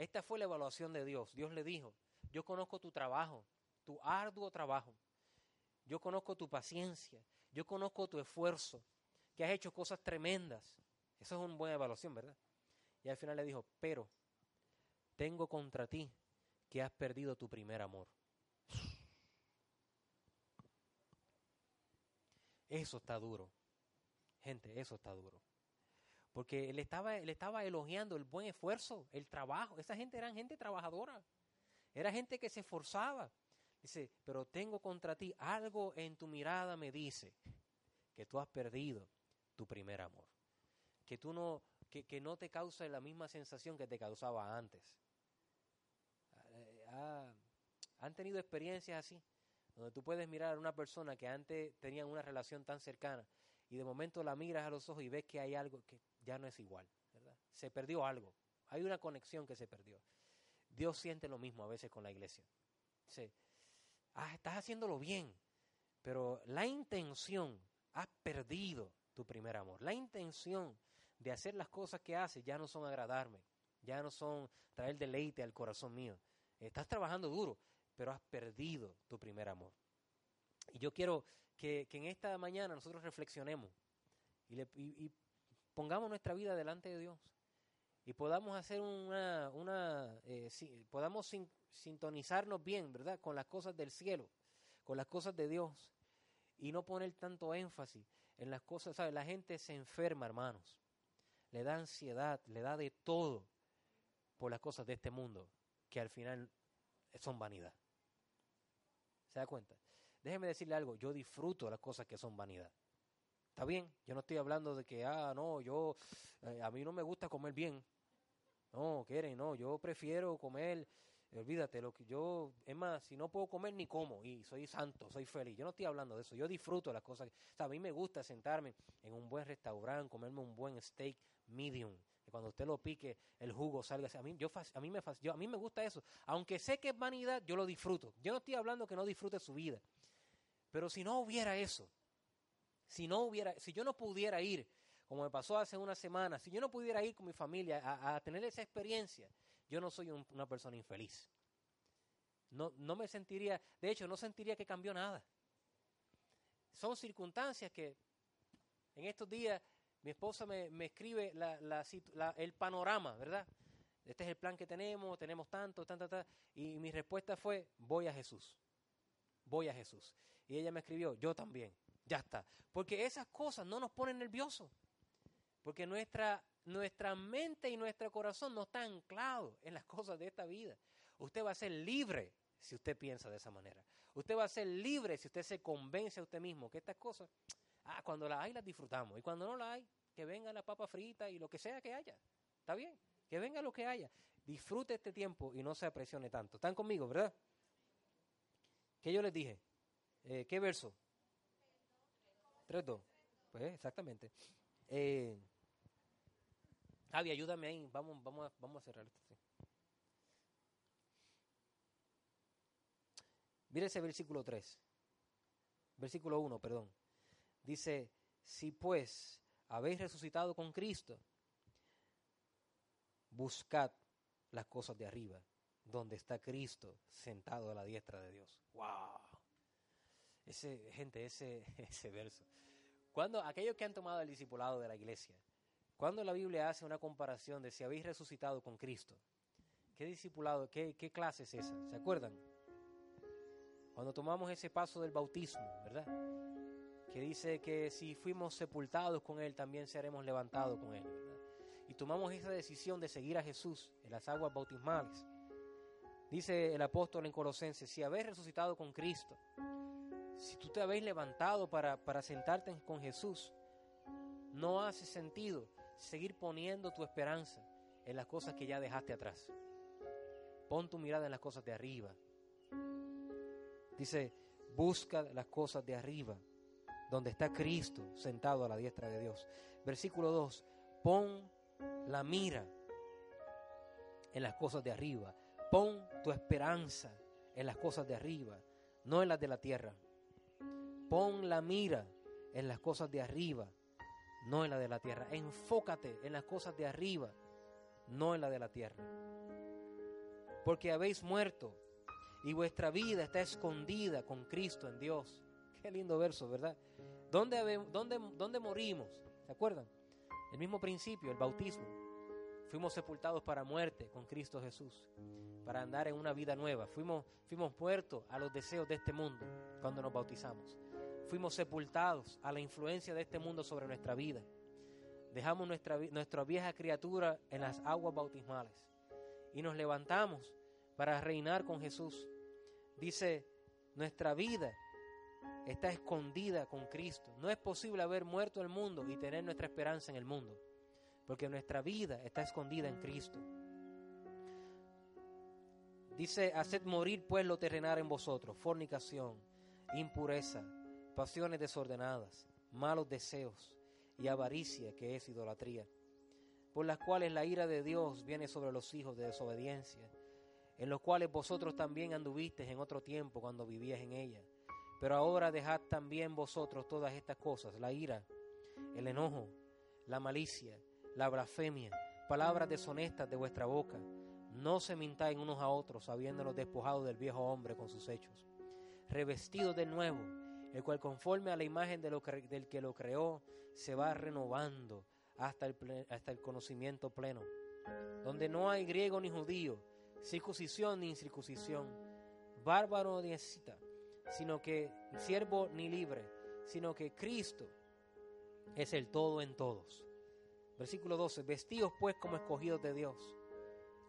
esta fue la evaluación de Dios. Dios le dijo, yo conozco tu trabajo, tu arduo trabajo. Yo conozco tu paciencia. Yo conozco tu esfuerzo. Que has hecho cosas tremendas. Eso es una buena evaluación, ¿verdad? Y al final le dijo, pero tengo contra ti que has perdido tu primer amor. Eso está duro. Gente, eso está duro. Porque él estaba, él estaba elogiando el buen esfuerzo, el trabajo. Esa gente era gente trabajadora. Era gente que se esforzaba. Dice, pero tengo contra ti algo en tu mirada me dice que tú has perdido tu primer amor. Que tú no, que, que no te causa la misma sensación que te causaba antes. Ah, ¿Han tenido experiencias así? Donde tú puedes mirar a una persona que antes tenían una relación tan cercana y de momento la miras a los ojos y ves que hay algo que ya no es igual, ¿verdad? Se perdió algo. Hay una conexión que se perdió. Dios siente lo mismo a veces con la iglesia. Dice, ah, estás haciéndolo bien, pero la intención, has perdido tu primer amor. La intención de hacer las cosas que haces ya no son agradarme, ya no son traer deleite al corazón mío. Estás trabajando duro, pero has perdido tu primer amor. Y yo quiero que, en esta mañana nosotros reflexionemos y, pongamos nuestra vida delante de Dios y podamos hacer una, una eh, podamos sintonizarnos bien, ¿verdad? Con las cosas del cielo, con las cosas de Dios y no poner tanto énfasis en las cosas, ¿sabes? La gente se enferma, hermanos. Le da ansiedad, le da de todo por las cosas de este mundo, que al final son vanidad. ¿Se da cuenta? Déjeme decirle algo, yo disfruto las cosas que son vanidad. ¿Está bien? Yo no estoy hablando de que, ah, no, yo, eh, a mí no me gusta comer bien. No, quieren, no, yo prefiero comer, olvídate, lo que yo, es más, si no puedo comer ni como, y soy santo, soy feliz. Yo no estoy hablando de eso, yo disfruto las cosas. A mí me gusta sentarme en un buen restaurante, comerme un buen steak medium, que cuando usted lo pique, el jugo salga. A mí, yo, a, mí me, yo, a mí me gusta eso. Aunque sé que es vanidad, yo lo disfruto. Yo no estoy hablando que no disfrute su vida. Pero si no hubiera eso, si no hubiera, si yo no pudiera ir, como me pasó hace una semana, si yo no pudiera ir con mi familia a, tener esa experiencia, yo no soy una persona infeliz. No, no me sentiría, de hecho, no sentiría que cambió nada. Son circunstancias que en estos días mi esposa me, me escribe el panorama, ¿verdad? Este es el plan que tenemos, tenemos tanto, tanto, tanto. Y mi respuesta fue, voy a Jesús. Voy a Jesús. Y ella me escribió, yo también. Ya está. Porque esas cosas no nos ponen nerviosos. Porque nuestra, nuestra mente y nuestro corazón no están anclados en las cosas de esta vida. Usted va a ser libre si usted piensa de esa manera. Usted va a ser libre si usted se convence a usted mismo que estas cosas Ah, cuando la hay las disfrutamos. Y cuando no la hay, que venga la papa frita y lo que sea que haya. ¿Está bien? Que venga lo que haya. Disfrute este tiempo y no se apresione tanto. ¿Están conmigo, verdad? ¿Qué yo les dije? Eh, ¿Qué verso? 3.2. Pues exactamente. Eh, Javi, ayúdame ahí. Vamos, vamos, a, vamos a cerrar esto. Mire ese versículo 3. Versículo 1, perdón. Dice, si pues habéis resucitado con Cristo, buscad las cosas de arriba, donde está Cristo sentado a la diestra de Dios. ¡Wow! Ese, gente, ese, ese verso. Cuando aquellos que han tomado el discipulado de la iglesia, cuando la Biblia hace una comparación de si habéis resucitado con Cristo, ¿qué discipulado, qué, qué clase es esa? ¿Se acuerdan? Cuando tomamos ese paso del bautismo, ¿verdad? que dice que si fuimos sepultados con Él, también seremos levantados con Él. Y tomamos esa decisión de seguir a Jesús en las aguas bautismales. Dice el apóstol en Colosenses, si habéis resucitado con Cristo, si tú te habéis levantado para, para sentarte con Jesús, no hace sentido seguir poniendo tu esperanza en las cosas que ya dejaste atrás. Pon tu mirada en las cosas de arriba. Dice, busca las cosas de arriba donde está Cristo sentado a la diestra de Dios. Versículo 2, pon la mira en las cosas de arriba, pon tu esperanza en las cosas de arriba, no en las de la tierra. Pon la mira en las cosas de arriba, no en la de la tierra. Enfócate en las cosas de arriba, no en la de la tierra. Porque habéis muerto y vuestra vida está escondida con Cristo en Dios. Qué lindo verso, ¿verdad? ¿Dónde, dónde, dónde morimos? ¿Se acuerdan? El mismo principio, el bautismo. Fuimos sepultados para muerte con Cristo Jesús, para andar en una vida nueva. Fuimos, fuimos muertos a los deseos de este mundo cuando nos bautizamos. Fuimos sepultados a la influencia de este mundo sobre nuestra vida. Dejamos nuestra, nuestra vieja criatura en las aguas bautismales y nos levantamos para reinar con Jesús. Dice, nuestra vida está escondida con Cristo. No es posible haber muerto el mundo y tener nuestra esperanza en el mundo, porque nuestra vida está escondida en Cristo. Dice, haced morir pues lo terrenal en vosotros, fornicación, impureza, pasiones desordenadas, malos deseos y avaricia, que es idolatría, por las cuales la ira de Dios viene sobre los hijos de desobediencia, en los cuales vosotros también anduvisteis en otro tiempo cuando vivíais en ella pero ahora dejad también vosotros todas estas cosas, la ira, el enojo, la malicia, la blasfemia, palabras deshonestas de vuestra boca. No se mintáis unos a otros, habiéndonos despojado del viejo hombre con sus hechos, revestidos de nuevo, el cual conforme a la imagen del que lo creó, se va renovando hasta el, hasta el conocimiento pleno, donde no hay griego ni judío, circuncisión ni incircuncisión, bárbaro ni escita sino que siervo ni libre, sino que Cristo es el todo en todos. Versículo 12, vestidos pues como escogidos de Dios.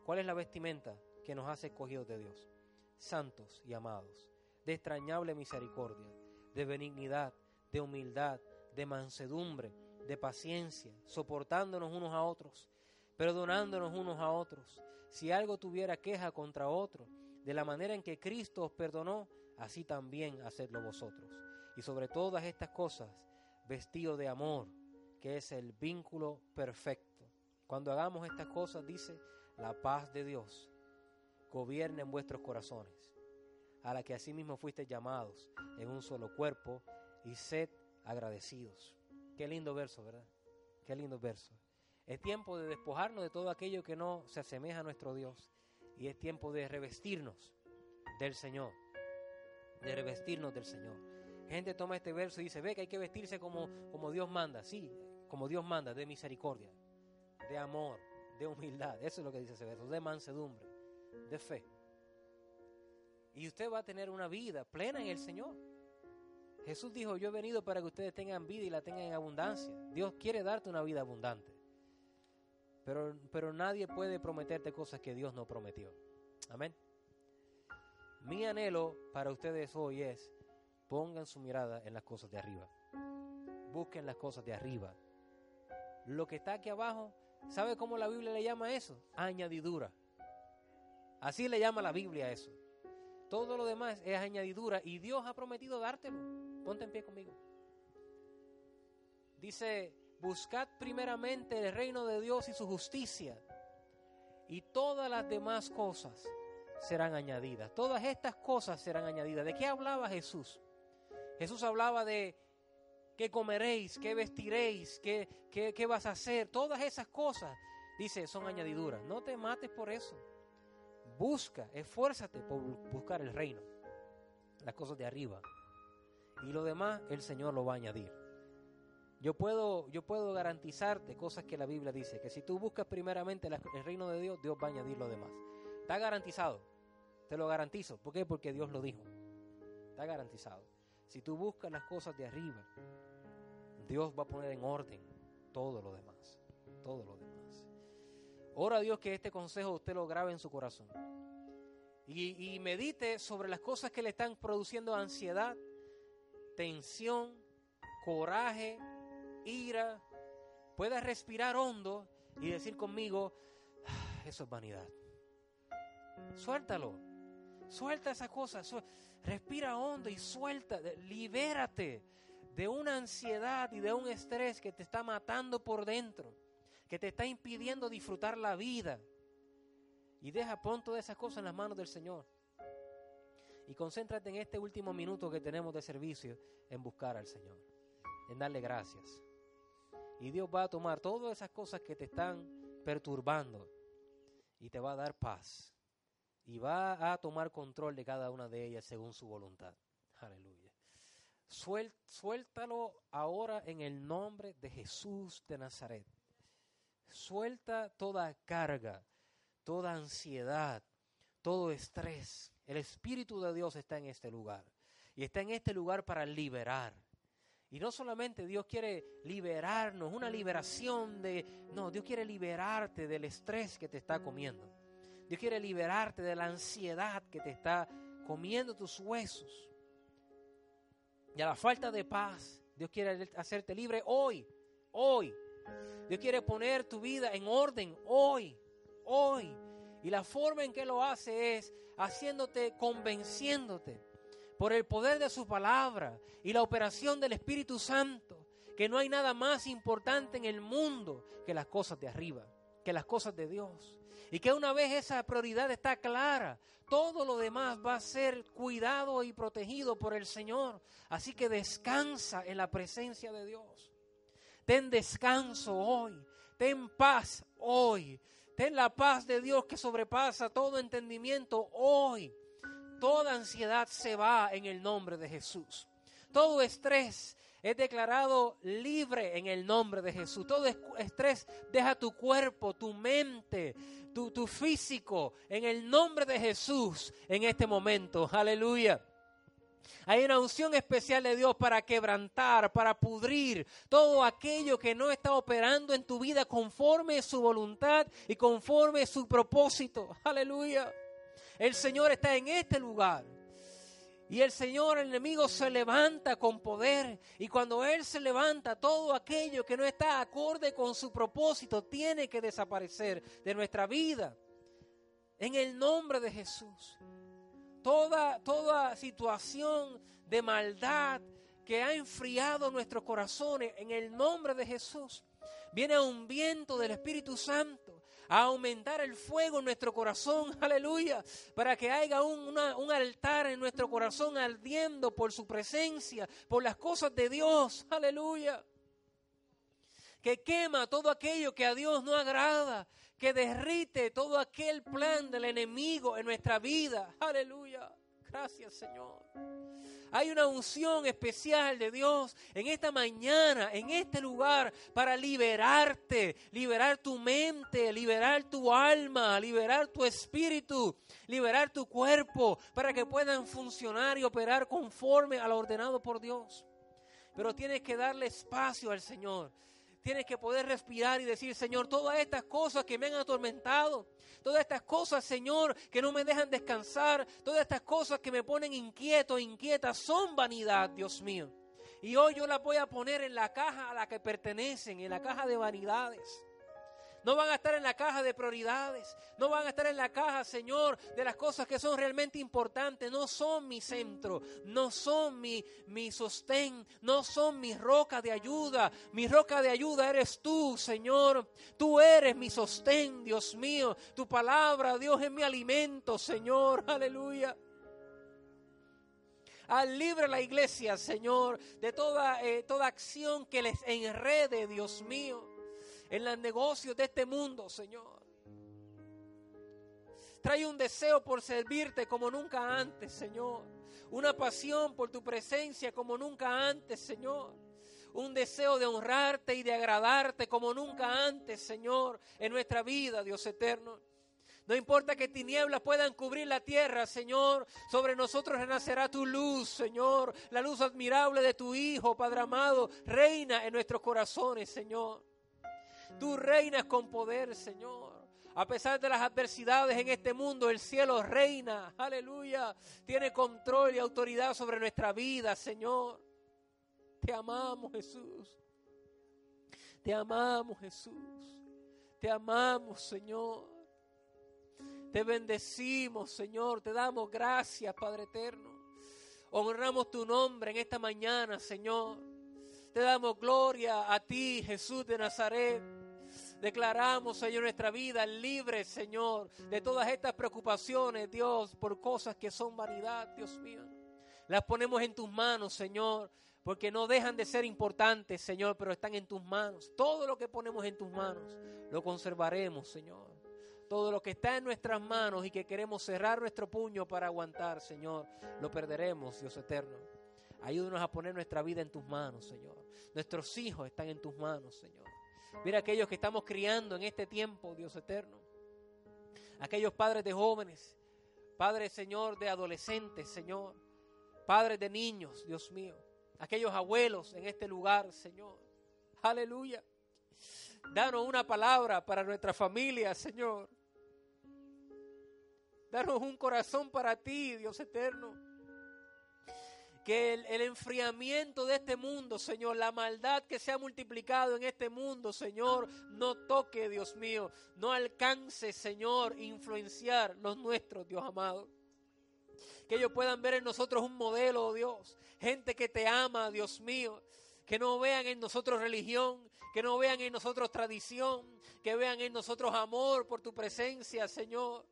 ¿Cuál es la vestimenta que nos hace escogidos de Dios? Santos y amados, de extrañable misericordia, de benignidad, de humildad, de mansedumbre, de paciencia, soportándonos unos a otros, perdonándonos unos a otros. Si algo tuviera queja contra otro, de la manera en que Cristo os perdonó, así también hacedlo vosotros. Y sobre todas estas cosas, vestido de amor, que es el vínculo perfecto. Cuando hagamos estas cosas, dice, la paz de Dios gobierna en vuestros corazones, a la que asimismo fuiste llamados en un solo cuerpo, y sed agradecidos. Qué lindo verso, ¿verdad? Qué lindo verso. Es tiempo de despojarnos de todo aquello que no se asemeja a nuestro Dios. Y es tiempo de revestirnos del Señor de revestirnos del Señor. Gente toma este verso y dice, ve que hay que vestirse como, como Dios manda, sí, como Dios manda, de misericordia, de amor, de humildad. Eso es lo que dice ese verso, de mansedumbre, de fe. Y usted va a tener una vida plena en el Señor. Jesús dijo, yo he venido para que ustedes tengan vida y la tengan en abundancia. Dios quiere darte una vida abundante. Pero, pero nadie puede prometerte cosas que Dios no prometió. Amén. Mi anhelo para ustedes hoy es, pongan su mirada en las cosas de arriba. Busquen las cosas de arriba. Lo que está aquí abajo, ¿sabe cómo la Biblia le llama eso? Añadidura. Así le llama la Biblia a eso. Todo lo demás es añadidura y Dios ha prometido dártelo. Ponte en pie conmigo. Dice, buscad primeramente el reino de Dios y su justicia y todas las demás cosas serán añadidas. Todas estas cosas serán añadidas. ¿De qué hablaba Jesús? Jesús hablaba de qué comeréis, qué vestiréis, qué, qué, vas a hacer. Todas esas cosas, dice, son añadiduras. No te mates por eso. Busca, esfuérzate por buscar el reino, las cosas de arriba. Y lo demás, el Señor lo va a añadir. Yo puedo, yo puedo garantizarte cosas que la Biblia dice, que si tú buscas primeramente el reino de Dios, Dios va a añadir lo demás. Está garantizado. Te lo garantizo. ¿Por qué? Porque Dios lo dijo. Está garantizado. Si tú buscas las cosas de arriba, Dios va a poner en orden todo lo demás. Todo lo demás. Ora a Dios que este consejo usted lo grabe en su corazón. Y, medite sobre las cosas que le están produciendo ansiedad, tensión, coraje, ira. Pueda respirar hondo y decir conmigo, ah, eso es vanidad. Suéltalo. Suelta esa cosa. respira hondo y suelta. Libérate de una ansiedad y de un estrés que te está matando por dentro, que te está impidiendo disfrutar la vida. Y deja pon todas esas cosas en las manos del Señor. Y concéntrate en este último minuto que tenemos de servicio en buscar al Señor, en darle gracias. Y Dios va a tomar todas esas cosas que te están perturbando y te va a dar paz. Y va a tomar control de cada una de ellas según su voluntad. Aleluya. Suéltalo ahora en el nombre de Jesús de Nazaret. Suelta toda carga, toda ansiedad, todo estrés. El Espíritu de Dios está en este lugar. Y está en este lugar para liberar. Y no solamente Dios quiere liberarnos, una liberación de... No, Dios quiere liberarte del estrés que te está comiendo. Dios quiere liberarte de la ansiedad que te está comiendo tus huesos y a la falta de paz. Dios quiere hacerte libre hoy, hoy. Dios quiere poner tu vida en orden hoy, hoy. Y la forma en que lo hace es haciéndote, convenciéndote por el poder de su palabra y la operación del Espíritu Santo, que no hay nada más importante en el mundo que las cosas de arriba, que las cosas de Dios. Y que una vez esa prioridad está clara, todo lo demás va a ser cuidado y protegido por el Señor. Así que descansa en la presencia de Dios. Ten descanso hoy. Ten paz hoy. Ten la paz de Dios que sobrepasa todo entendimiento hoy. Toda ansiedad se va en el nombre de Jesús. Todo estrés es declarado libre en el nombre de Jesús. Todo estrés deja tu cuerpo, tu mente, tu, tu físico en el nombre de Jesús en este momento. Aleluya. Hay una unción especial de Dios para quebrantar, para pudrir todo aquello que no está operando en tu vida conforme su voluntad y conforme su propósito. Aleluya. El Señor está en este lugar. Y el Señor, el enemigo, se levanta con poder. Y cuando Él se levanta, todo aquello que no está acorde con su propósito tiene que desaparecer de nuestra vida. En el nombre de Jesús. Toda, toda situación de maldad que ha enfriado nuestros corazones, en el nombre de Jesús, viene a un viento del Espíritu Santo a aumentar el fuego en nuestro corazón, aleluya, para que haya un, un altar en nuestro corazón ardiendo por su presencia, por las cosas de Dios, aleluya. Que quema todo aquello que a Dios no agrada, que derrite todo aquel plan del enemigo en nuestra vida. Aleluya. Gracias Señor. Hay una unción especial de Dios en esta mañana, en este lugar, para liberarte, liberar tu mente, liberar tu alma, liberar tu espíritu, liberar tu cuerpo, para que puedan funcionar y operar conforme a lo ordenado por Dios. Pero tienes que darle espacio al Señor. Tienes que poder respirar y decir, Señor, todas estas cosas que me han atormentado, todas estas cosas, Señor, que no me dejan descansar, todas estas cosas que me ponen inquieto, inquieta, son vanidad, Dios mío. Y hoy yo las voy a poner en la caja a la que pertenecen, en la caja de vanidades. No van a estar en la caja de prioridades. No van a estar en la caja, Señor, de las cosas que son realmente importantes. No son mi centro. No son mi, mi sostén. No son mi roca de ayuda. Mi roca de ayuda eres tú, Señor. Tú eres mi sostén, Dios mío. Tu palabra, Dios, es mi alimento, Señor. Aleluya. Al libre la iglesia, Señor, de toda, eh, toda acción que les enrede, Dios mío en los negocios de este mundo, Señor. Trae un deseo por servirte como nunca antes, Señor. Una pasión por tu presencia como nunca antes, Señor. Un deseo de honrarte y de agradarte como nunca antes, Señor, en nuestra vida, Dios eterno. No importa que tinieblas puedan cubrir la tierra, Señor. Sobre nosotros renacerá tu luz, Señor. La luz admirable de tu Hijo, Padre amado, reina en nuestros corazones, Señor. Tú reinas con poder, Señor. A pesar de las adversidades en este mundo, el cielo reina. Aleluya. Tiene control y autoridad sobre nuestra vida, Señor. Te amamos, Jesús. Te amamos, Jesús. Te amamos, Señor. Te bendecimos, Señor. Te damos gracias, Padre eterno. Honramos tu nombre en esta mañana, Señor. Te damos gloria a ti, Jesús de Nazaret. Declaramos, Señor, nuestra vida libre, Señor, de todas estas preocupaciones, Dios, por cosas que son vanidad, Dios mío. Las ponemos en tus manos, Señor, porque no dejan de ser importantes, Señor, pero están en tus manos. Todo lo que ponemos en tus manos, lo conservaremos, Señor. Todo lo que está en nuestras manos y que queremos cerrar nuestro puño para aguantar, Señor, lo perderemos, Dios eterno. Ayúdanos a poner nuestra vida en tus manos, Señor. Nuestros hijos están en tus manos, Señor. Mira aquellos que estamos criando en este tiempo, Dios eterno. Aquellos padres de jóvenes, padres, Señor, de adolescentes, Señor. Padres de niños, Dios mío. Aquellos abuelos en este lugar, Señor. Aleluya. Danos una palabra para nuestra familia, Señor. Danos un corazón para ti, Dios eterno que el, enfriamiento de este mundo, Señor, la maldad que se ha multiplicado en este mundo, Señor, no toque, Dios mío, no alcance, Señor, influenciar los nuestros, Dios amado. Que ellos puedan ver en nosotros un modelo, Dios, gente que te ama, Dios mío, que no vean en nosotros religión, que no vean en nosotros tradición, que vean en nosotros amor por tu presencia, Señor.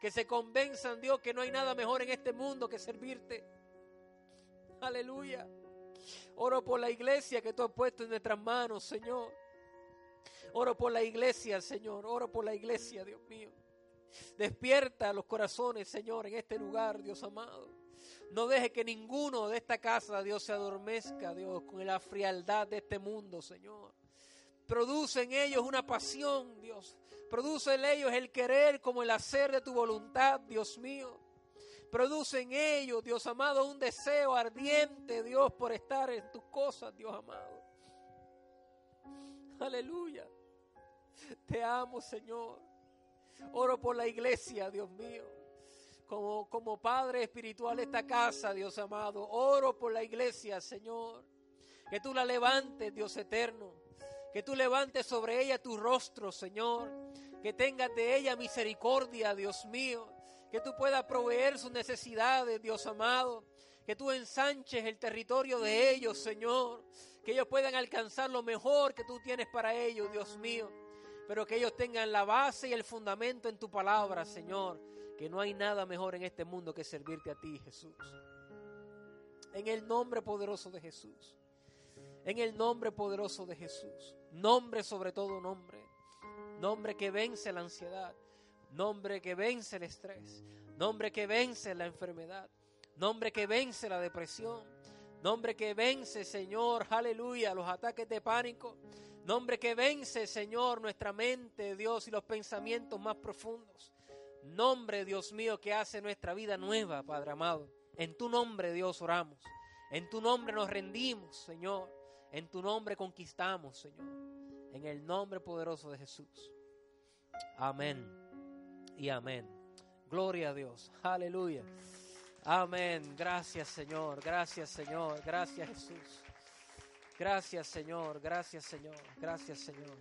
Que se convenzan, Dios, que no hay nada mejor en este mundo que servirte Aleluya. Oro por la iglesia que tú has puesto en nuestras manos, Señor. Oro por la iglesia, Señor. Oro por la iglesia, Dios mío. Despierta los corazones, Señor, en este lugar, Dios amado. No deje que ninguno de esta casa, Dios, se adormezca, Dios, con la frialdad de este mundo, Señor. Produce en ellos una pasión, Dios. Produce en ellos el querer como el hacer de tu voluntad, Dios mío. Produce en ellos, Dios amado, un deseo ardiente, Dios, por estar en tus cosas, Dios amado. Aleluya. Te amo, Señor. Oro por la iglesia, Dios mío. Como, como Padre espiritual de esta casa, Dios amado. Oro por la iglesia, Señor. Que tú la levantes, Dios eterno. Que tú levantes sobre ella tu rostro, Señor. Que tengas de ella misericordia, Dios mío que tú puedas proveer sus necesidades, Dios amado, que tú ensanches el territorio de ellos, Señor, que ellos puedan alcanzar lo mejor que tú tienes para ellos, Dios mío, pero que ellos tengan la base y el fundamento en tu palabra, Señor, que no hay nada mejor en este mundo que servirte a ti, Jesús. En el nombre poderoso de Jesús. En el nombre poderoso de Jesús. Nombre sobre todo nombre. Nombre que vence la ansiedad nombre que vence el estrés, nombre que vence la enfermedad, nombre que vence la depresión, nombre que vence, Señor, aleluya, los ataques de pánico, nombre que vence, Señor, nuestra mente, Dios, y los pensamientos más profundos. Nombre, Dios mío, que hace nuestra vida nueva, Padre amado. En tu nombre, Dios, oramos. En tu nombre nos rendimos, Señor. En tu nombre conquistamos, Señor. En el nombre poderoso de Jesús. Amén y amén. Gloria a Dios. Aleluya. Amén. Gracias Señor. Gracias Señor. Gracias Jesús. Gracias Señor. Gracias Señor. Gracias Señor.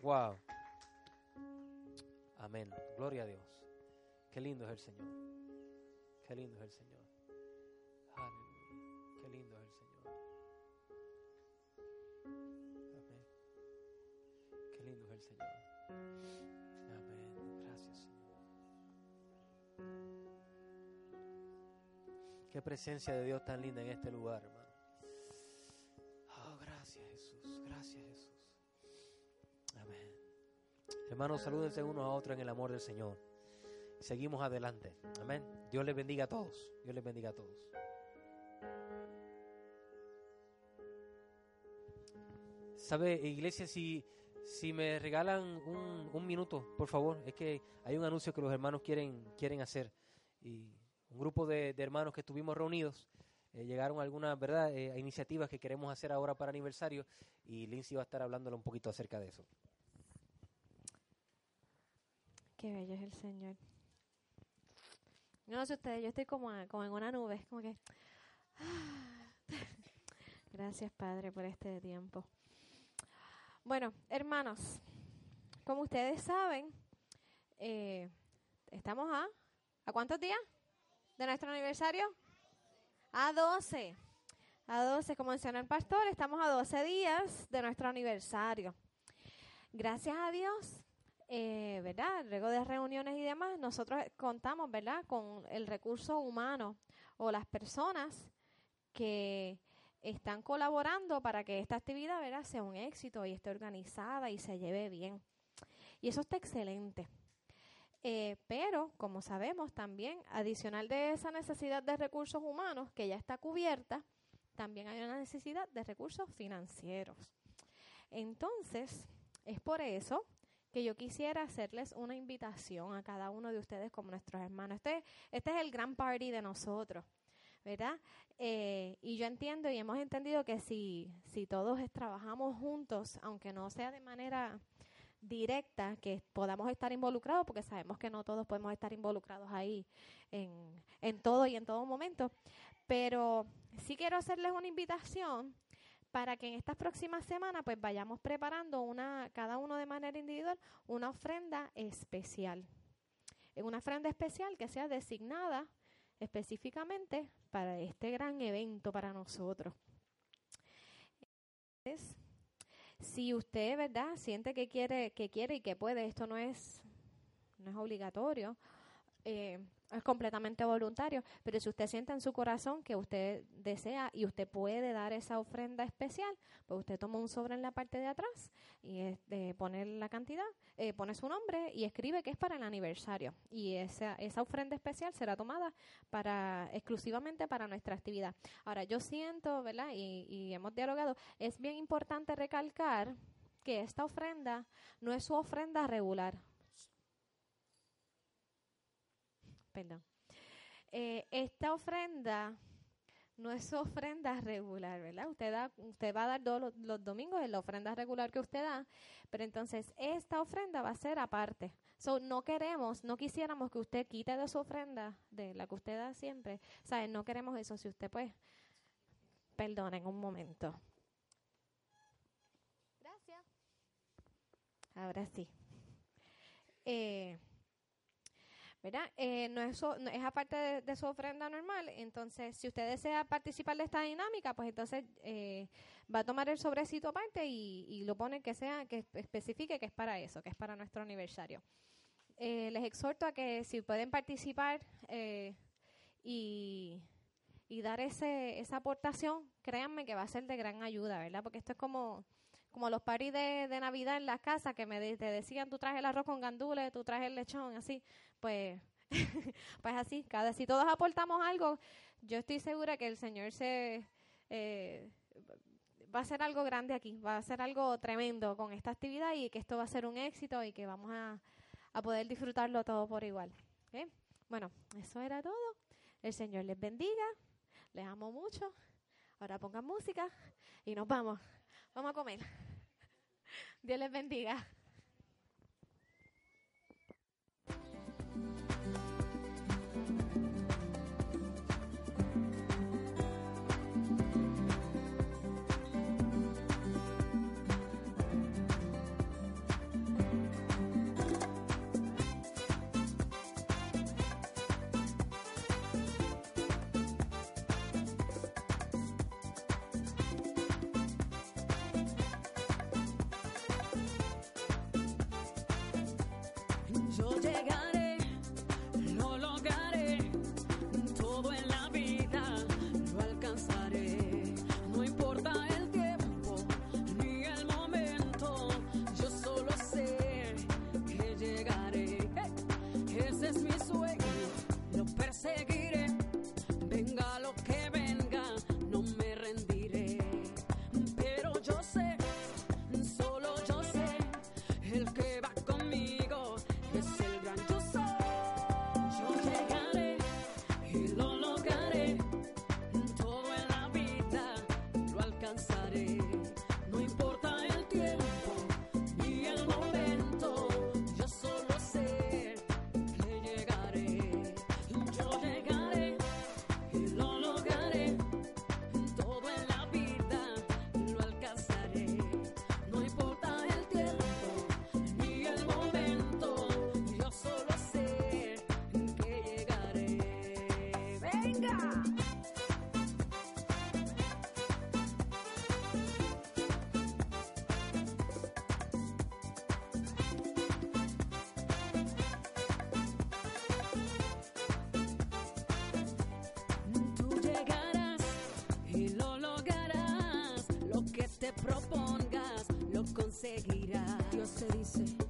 Wow. Amén. Gloria a Dios. Qué lindo es el Señor. Qué lindo es el Señor. Aleluya. Qué lindo es el Señor. Amén. Qué lindo es el Señor. Qué presencia de Dios tan linda en este lugar, hermano. Oh, gracias Jesús, gracias Jesús. Amén. Hermanos, salúdense unos a otros en el amor del Señor. Seguimos adelante. Amén. Dios les bendiga a todos. Dios les bendiga a todos. ¿Sabe, iglesia, si, si me regalan un, un, minuto, por favor? Es que hay un anuncio que los hermanos quieren, quieren hacer. Y un grupo de, hermanos que estuvimos reunidos. Eh, llegaron algunas ¿verdad? Eh, iniciativas que queremos hacer ahora para aniversario y Lindsay va a estar hablándole un poquito acerca de eso. Qué bello es el Señor. No sé ustedes, yo estoy como, como en una nube, como que... Gracias Padre por este tiempo. Bueno, hermanos, como ustedes saben, eh, estamos a... ¿A cuántos días? de nuestro aniversario? A 12. A 12, como mencionó el pastor, estamos a 12 días de nuestro aniversario. Gracias a Dios, eh, ¿verdad? Luego de reuniones y demás, nosotros contamos, ¿verdad? Con el recurso humano o las personas que están colaborando para que esta actividad. Sea un éxito y esté organizada y se lleve bien. Y eso está excelente. Eh, pero, como sabemos también, adicional de esa necesidad de recursos humanos que ya está cubierta, también hay una necesidad de recursos financieros. Entonces, es por eso que yo quisiera hacerles una invitación a cada uno de ustedes como nuestros hermanos. Este, este es el gran party de nosotros, ¿verdad? Eh, y yo entiendo y hemos entendido que si, si todos trabajamos juntos, aunque no sea de manera directa que podamos estar involucrados, porque sabemos que no todos podemos estar involucrados ahí en, en todo y en todo momento. Pero sí quiero hacerles una invitación para que en estas próximas semanas pues vayamos preparando una, cada uno de manera individual, una ofrenda especial. Una ofrenda especial que sea designada específicamente para este gran evento para nosotros. Es, si usted, ¿verdad?, siente que quiere, que quiere y que puede, esto no es, no es obligatorio, eh, es completamente voluntario, pero si usted siente en su corazón que usted desea y usted puede dar esa ofrenda especial, pues usted toma un sobre en la parte de atrás y este, pone la cantidad, eh, pone su nombre y escribe que es para el aniversario. Y esa, esa ofrenda especial será tomada para exclusivamente para nuestra actividad. Ahora, yo siento, ¿verdad? Y, y hemos dialogado, es bien importante recalcar que esta ofrenda no es su ofrenda regular perdón. Eh, esta ofrenda no es ofrenda regular, ¿verdad? Usted, da, usted va a dar todos los, domingos en la ofrenda regular que usted da, pero entonces esta ofrenda va a ser aparte. So, no queremos, no quisiéramos que usted quite de su ofrenda, de la que usted da siempre. ¿Sabe? No queremos eso. Si usted, pues, perdonen un momento. Gracias. Ahora sí. Eh, ¿verdad? Eh, no, es no, es aparte de, su ofrenda normal. Entonces, si usted desea participar de esta dinámica, pues entonces eh, va a tomar el sobrecito aparte y, lo pone que sea, que especifique que es para eso, que es para nuestro aniversario. Eh, les exhorto a que si pueden participar y, y dar ese, esa aportación, créanme que va a ser de gran ayuda, ¿verdad? Porque esto es como como los paris de, Navidad en las casas que me te decían, tú traes el arroz con gandules, tú traes el lechón, así, pues, pues así, cada si todos aportamos algo, yo estoy segura que el Señor se eh, va a hacer algo grande aquí, va a hacer algo tremendo con esta actividad y que esto va a ser un éxito y que vamos a poder disfrutarlo todo por igual. Bueno, eso era todo. El Señor les bendiga, les amo mucho. Ahora pongan música y nos vamos. Vamos a comer. Dios les bendiga. Propongas, lo conseguirás. Dios te dice